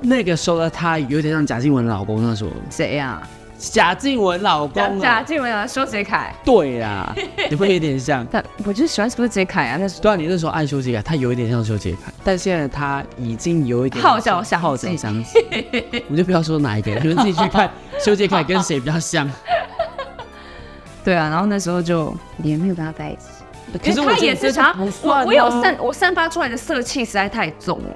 Speaker 2: 那个时候的他有点像贾静雯老公那时候。
Speaker 3: 谁呀、
Speaker 2: 贾静雯老公啊，
Speaker 3: 贾静雯啊，修杰楷，
Speaker 2: 对啦，你会有点像。
Speaker 3: 但我就喜欢修杰楷啊，那时候
Speaker 2: 对啊，你那时候爱修杰楷，他有一点像修杰楷，但现在他已经有一点
Speaker 3: 好角响起
Speaker 2: 号角响起。我们就不要说哪一个，你们自己去看修杰楷跟谁比较像。
Speaker 3: 对啊，然后那时候就也没有跟他在一起，
Speaker 2: 可是
Speaker 3: 他也是他，我我有
Speaker 2: 啊
Speaker 3: 散我散发出来的色气实在太重了。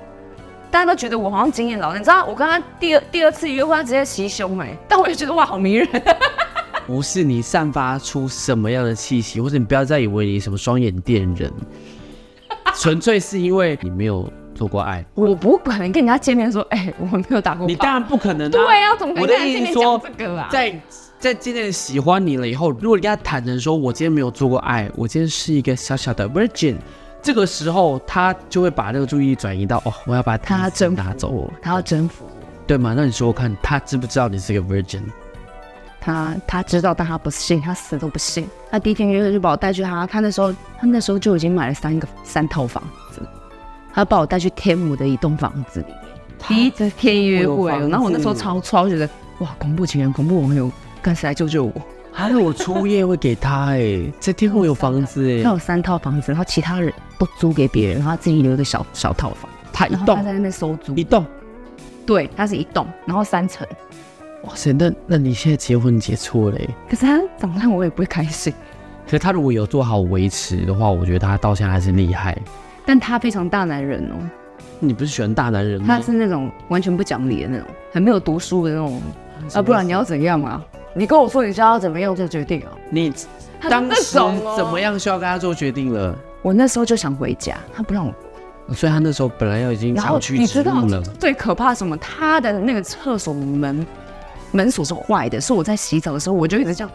Speaker 3: 大家都觉得我好像经验老，你知道，我跟他第二第二次约会，他直接袭胸哎、但我也觉得哇，好迷人。
Speaker 2: 不是你散发出什么样的气息，或者你不要再以为你什么双眼电人，纯粹是因为你没有做过爱。
Speaker 3: 我不可能跟人家见面说，哎、我没有打过。
Speaker 2: 你当然不可能、啊。
Speaker 3: 对啊，怎么可能跟人家见面
Speaker 2: 意思说
Speaker 3: 讲这个啊？
Speaker 2: 在在今天喜欢你了以后，如果你跟他坦诚说，我今天没有做过爱，我今天是一个小小的 virgin，这个时候他就会把这个注意力转移到哦，我要把
Speaker 3: 他征服
Speaker 2: 拿走，
Speaker 3: 我，他要征服我。
Speaker 2: 对吗？那你说我看，他知不知道你是个 virgin？
Speaker 3: 他他知道，但他不信，他死都不信。他第一天约会就把我带去他，他那时候他那时候就已经买了三个三套房子，他把我带去天母的一栋房子里面。第一次天约会然后我那时候超超觉得哇，恐怖情人、恐怖网友，干谁来救救我？
Speaker 2: 还有我初夜会给他哎、在天后有房子哎、
Speaker 3: 他有三套房子，然后其他人都租给别人，然后他自己留一个小小套房，
Speaker 2: 他一栋
Speaker 3: 他在那边收租
Speaker 2: 一。栋，
Speaker 3: 对，他是一栋，然后三层。
Speaker 2: 哇塞，那那你现在结婚结错嘞、
Speaker 3: 可是他长大我也不会开心，
Speaker 2: 可是他如果有做好维持的话，我觉得他到现在还是厉害。
Speaker 3: 但他非常大男人哦，
Speaker 2: 你不是喜欢大男人吗？
Speaker 3: 他是那种完全不讲理的那种，很没有读书的那种啊，不然你要怎样啊？你跟我说你想要怎么样做决定啊。
Speaker 2: 你
Speaker 3: 他
Speaker 2: 当时怎么？样需要跟他做决定了？
Speaker 3: 我那时候就想回家，他不让我。
Speaker 2: 所以他那时候本来要已经
Speaker 3: 然后
Speaker 2: 长驱
Speaker 3: 你知道
Speaker 2: 了。
Speaker 3: 最可怕什么？他的那个厕所门门锁是坏的，是我在洗澡的时候，我就一直这样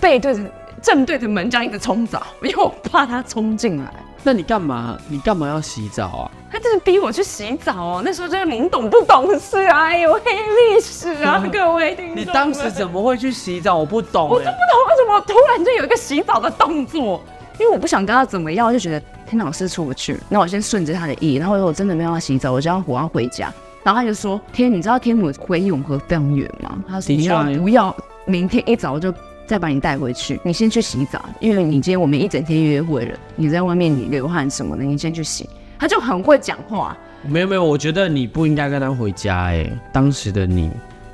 Speaker 3: 背对着正对着门这样一直冲澡，因为我怕他冲进来。
Speaker 2: 那你干嘛？你干嘛要洗澡啊？
Speaker 3: 他就是逼我去洗澡哦，那时候就是懵懂不懂事啊，哎呦黑历史啊，各位听众
Speaker 2: 你当时怎么会去洗澡？我不懂哎、
Speaker 3: 我就不懂为什么突然就有一个洗澡的动作，因为我不想跟他怎么样，我就觉得天哪，我是出不去。那我先顺着他的意，然后我真的没办法洗澡，我就要我要回家。然后他就说：“天，你知道天母回永和非常远吗？”他说：“你要不要明天一早就再把你带回去？你先去洗澡，因为你今天我们一整天约会了，你在外面你流汗什么的，你先去洗。”他就很会讲话，
Speaker 2: 没有没有，我觉得你不应该跟他回家哎、当时的你，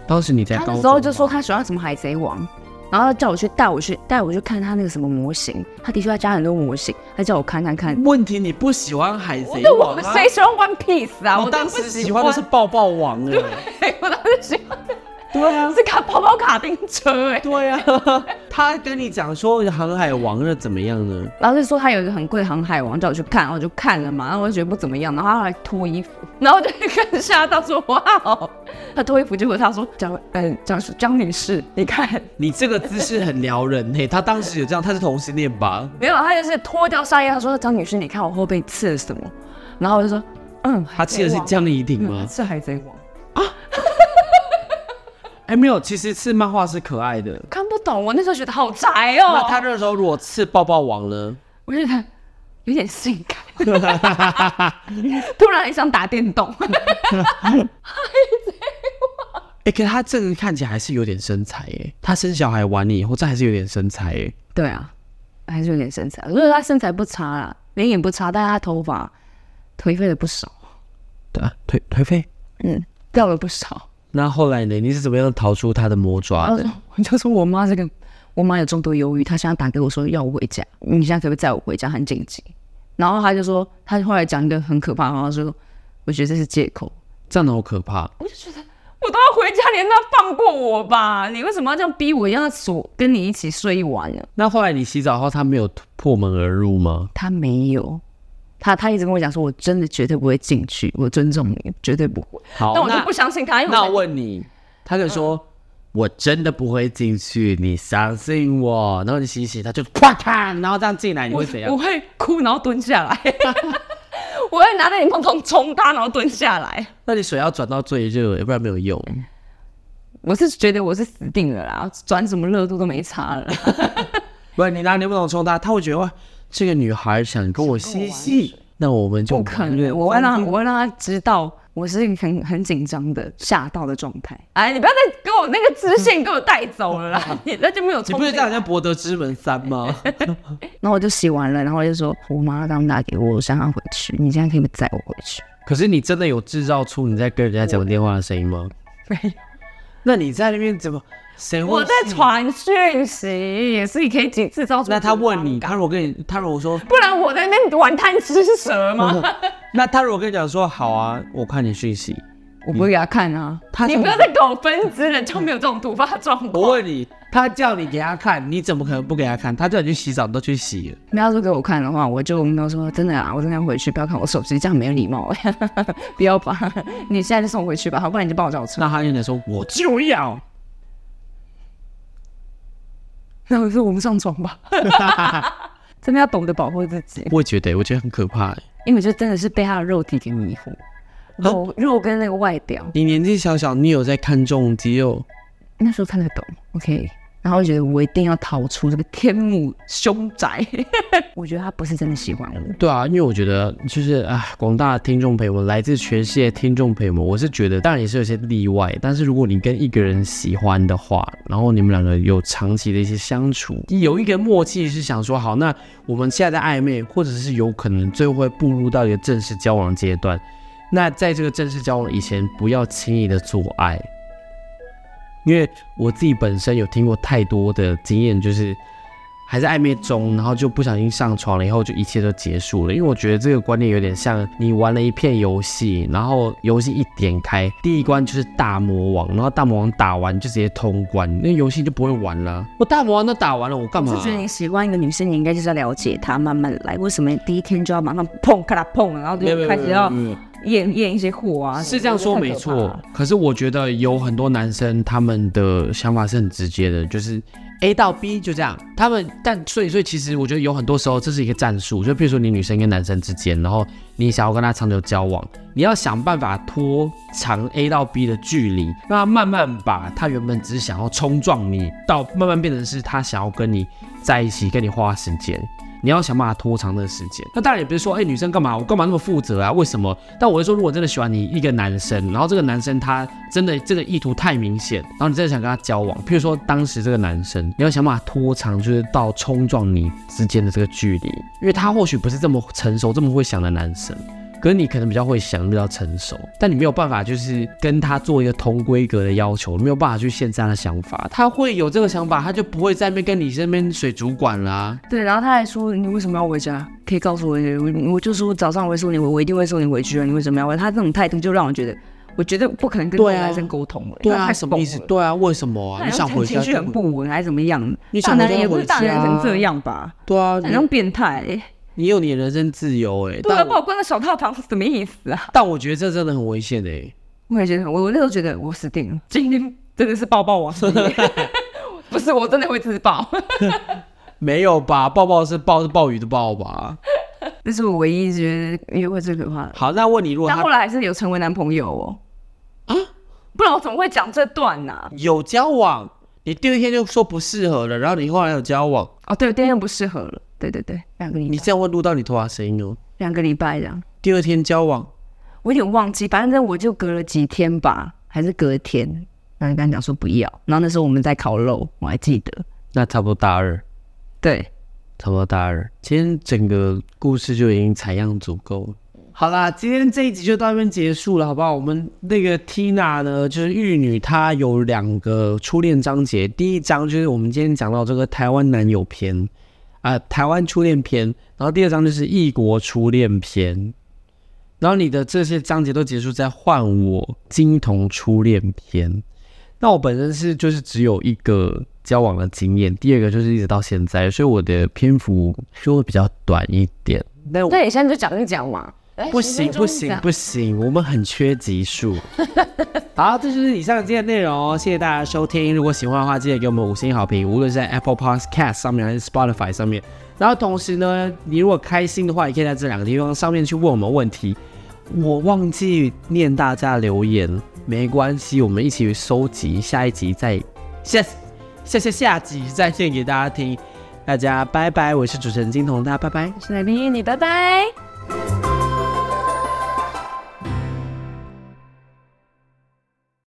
Speaker 2: 当时你在
Speaker 3: 他
Speaker 2: 高中
Speaker 3: 那时候就
Speaker 2: 吧
Speaker 3: 说他喜欢什么海贼王，然后叫我去带我去带我去看他那个什么模型，他的确要加很多模型，他叫我看看看。
Speaker 2: 问题你不喜欢海贼王啊？
Speaker 3: 我谁喜欢 One Piece 啊？
Speaker 2: 我
Speaker 3: 我
Speaker 2: 当时喜欢的是抱抱王哎、
Speaker 3: 我当时喜欢的对啊，是卡跑跑卡丁车哎、
Speaker 2: 对啊，他跟你讲说航海王的怎么样呢？
Speaker 3: 然后就说他有一个很贵的航海王，叫我去看，然后我就看了嘛，然后我就觉得不怎么样，然后他还脱衣服，然后我就更吓到说哇哦，他脱衣服，结果他说张嗯张张女士，你看
Speaker 2: 你这个姿势很撩人嘿、他当时有这样，他是同性恋吧？
Speaker 3: 没有，他就是脱掉上衣，他说张女士，你看我后背刺了什么，然后我就说嗯，
Speaker 2: 他记得是江怡婷
Speaker 3: 嗯
Speaker 2: 吗？
Speaker 3: 是海贼王。
Speaker 2: 哎、没有，其实刺漫画是可爱的。
Speaker 3: 看不懂，我那时候觉得好宅哦。
Speaker 2: 那他那时候如果刺抱抱王呢？
Speaker 3: 我觉得有点性感，突然很想打电动。
Speaker 2: 哎、可是他这个看起来还是有点身材哎，他生小孩完了以后，这还是有点身材哎。
Speaker 3: 对啊，还是有点身材。我觉得他身材不差啦，脸也不差，但是他头发颓废了不少，
Speaker 2: 对啊，颓颓废。
Speaker 3: 嗯，掉了不少。
Speaker 2: 那后来呢？你是怎么样逃出他的魔爪的？
Speaker 3: 我就说我妈这个，我妈有重度忧郁，她现在打给我说要我回家，你现在可不可以载我回家，很紧急。然后他就说，他后来讲一个很可怕的话，说我觉得这是借口。
Speaker 2: 这样的好可怕。
Speaker 3: 我就觉得我都要回家，你能不能放过我吧？你为什么要这样逼我，要锁跟你一起睡一晚呢？
Speaker 2: 那后来你洗澡后，他没有破门而入吗？
Speaker 3: 他没有，他他一直跟我讲说，我真的绝对不会进去，我尊重你，绝对不会。
Speaker 2: 好，那
Speaker 3: 但我就不相信他，因为
Speaker 2: 那我
Speaker 3: 我
Speaker 2: 问你，他就说、我真的不会进去，你相信我。然后你洗一洗，他就啪嚓，然后这样进来，你会怎样？
Speaker 3: 我会哭，然后蹲下来，我会拿着柠檬桶冲他，然后蹲下来。
Speaker 2: 那你水要转到最热，要不然没有用。
Speaker 3: 我是觉得我是死定了啦，转什么热度都没差了。
Speaker 2: 不是你拿柠檬桶冲他，他会觉得哇，这个女孩想跟我嬉戏，那我们就
Speaker 3: 不可能，我会让他我会让她知道我是一个很很紧张的吓到的状态。哎，你不要再给我那个支线给我带走了啦，你 那就没有。
Speaker 2: 你不是叫人家《博德之门三》吗？
Speaker 3: 然后我就洗完了，然后我就说，我妈刚打给我，我想要回去，你现在可以不可以载我回去？
Speaker 2: 可是你真的有制造出你在跟人家讲电话的声音吗？
Speaker 3: 没有，
Speaker 2: 那你在那边怎么？谁
Speaker 3: 我在
Speaker 2: 信？
Speaker 3: 传讯息，也是可以制制造出。
Speaker 2: 那他问你，他如果跟你，他如果说，
Speaker 3: 不然我在那边玩贪吃蛇吗？
Speaker 2: 那他如果跟你讲说好啊，我看你讯息，
Speaker 3: 我不会给他看啊。
Speaker 2: 他
Speaker 3: 你不要再给我分支了，就没有这种突发状况
Speaker 2: 我
Speaker 3: 况。
Speaker 2: 问你，他叫你给他看，你怎么可能不给他看？他叫你去洗澡，你都去洗了。
Speaker 3: 你要是给我看的话，我就没有说真的啊，我真的要回去，不要看我手机，这样没有礼貌。不要吧，你现在就送我回去吧，好不然你就帮我叫车。
Speaker 2: 那他跟你说，我就要。
Speaker 3: 那我说我们上床吧，真的要懂得保护自己，
Speaker 2: 我也觉得，我觉得很可怕。
Speaker 3: 因为我就真的是被他的肉体给迷惑，肉肉跟那个外表，
Speaker 2: 你年纪小小，你有在看重肌肉？
Speaker 3: 那时候看得懂，OK，然后觉得我一定要逃出这个天母凶宅。我觉得他不是真的喜欢我。
Speaker 2: 对啊，因为我觉得就是啊，广大听众朋友们，来自全世界听众朋友们，我是觉得当然也是有些例外，但是如果你跟一个人喜欢的话，然后你们两个有长期的一些相处，有一个默契是想说好，那我们现在在暧昧，或者是有可能最后会步入到一个正式交往阶段，那在这个正式交往以前，不要轻易的做爱。因为我自己本身有听过太多的经验，就是还在暧昧中，然后就不小心上床了，以后就一切都结束了。因为我觉得这个观念有点像你玩了一片游戏，然后游戏一点开，第一关就是大魔王，然后大魔王打完就直接通关，那游戏就不会玩了。我大魔王都打完了，我干嘛
Speaker 3: 我？是觉得你喜欢一个女生，你应该就是要了解她，慢慢来。为什么第一天就要马上碰，看她碰，然后就开始要
Speaker 2: 没有没有
Speaker 3: 验验一些货啊？
Speaker 2: 是这样说没错，可是我觉得有很多男生他们的想法是很直接的，就是 A 到 B 就这样。他们但所以所以其实我觉得有很多时候这是一个战术，就比如说你女生跟男生之间，然后你想要跟他长久交往，你要想办法拖长 A 到 B 的距离，让他慢慢把他原本只是想要冲撞你，到慢慢变成是他想要跟你在一起，跟你花时间。你要想办法拖长那个时间。那当然也不是说，哎、女生干嘛？我干嘛那么负责啊？为什么？但我会说，如果真的喜欢你一个男生，然后这个男生他真的这个意图太明显，然后你真的想跟他交往，譬如说当时这个男生，你要想办法拖长，就是到冲撞你之间的这个距离，因为他或许不是这么成熟、这么会想的男生。可是你可能比较会想，比较成熟，但你没有办法，就是跟他做一个同规格的要求，没有办法去限制他的想法。他会有这个想法，他就不会在那边跟你这边水主管啦、
Speaker 3: 对，然后他还说你为什么要回家？可以告诉我，我我就说早上我会送你，我我一定会送你回去啊！你为什么要回？他这种态度就让我觉得，我觉得不可能跟这个
Speaker 2: 对啊
Speaker 3: 男生沟通了。
Speaker 2: 对啊，什么意思？对啊，为什么啊？你想回家
Speaker 3: 情绪
Speaker 2: 就
Speaker 3: 很不稳，还是怎么样？
Speaker 2: 你想
Speaker 3: 大男人也不是大男人成这样吧？
Speaker 2: 对啊，
Speaker 3: 很像变态、欸。
Speaker 2: 你有你的人身自由哎、
Speaker 3: 对啊，
Speaker 2: 但
Speaker 3: 把我关在小套房是什么意思啊？
Speaker 2: 但我觉得这真的很危险哎、
Speaker 3: 我也觉得，我我那时候觉得我死定了，今天真的是抱抱王 不是我真的会自爆，
Speaker 2: 没有吧？抱抱是抱是暴雨的抱吧？
Speaker 3: 这是我唯一觉得约会最可怕的。
Speaker 2: 好，那问你，如果他
Speaker 3: 但后来还是有成为男朋友哦。啊？不然我怎么会讲这段呢、
Speaker 2: 有交往，你第一天就说不适合了，然后你后来有交往，
Speaker 3: 哦，对，第二天不适合了。对对对，两个礼拜，
Speaker 2: 你这样会录到你头发声音哦。
Speaker 3: 两个礼拜这样，
Speaker 2: 第二天交往，
Speaker 3: 我有点忘记，反正我就隔了几天吧，还是隔天，然后就跟他讲说不要。然后那时候我们在烤肉，我还记得。
Speaker 2: 那差不多大二，
Speaker 3: 对，
Speaker 2: 差不多大二。今天整个故事就已经采样足够了。好啦，今天这一集就到这边结束了，好不好？我们那个 Tina 呢，就是玉女，她有两个初恋章节。第一章就是我们今天讲到这个台湾男友篇，啊、台湾初恋篇。然后第二章就是异国初恋篇。然后你的这些章节都结束在换我金童初恋篇。那我本身是就是只有一个交往的经验，第二个就是一直到现在，所以我的篇幅就会比较短一点。那我
Speaker 3: 那你现在就讲一讲嘛。
Speaker 2: 不行不行不行，我们很缺集数。好，这就是以上今天的内容哦，谢谢大家收听。如果喜欢的话，记得给我们五星好评，无论是在 Apple Podcast 上面还是 Spotify 上面。然后同时呢，你如果开心的话，也可以在这两个地方上面去问我们问题。我忘记念大家留言，没关系，我们一起收集，下一集再下下下下集再念给大家听。大家拜拜，我是主持人金童，大家拜拜。
Speaker 3: 是来宾，你拜拜。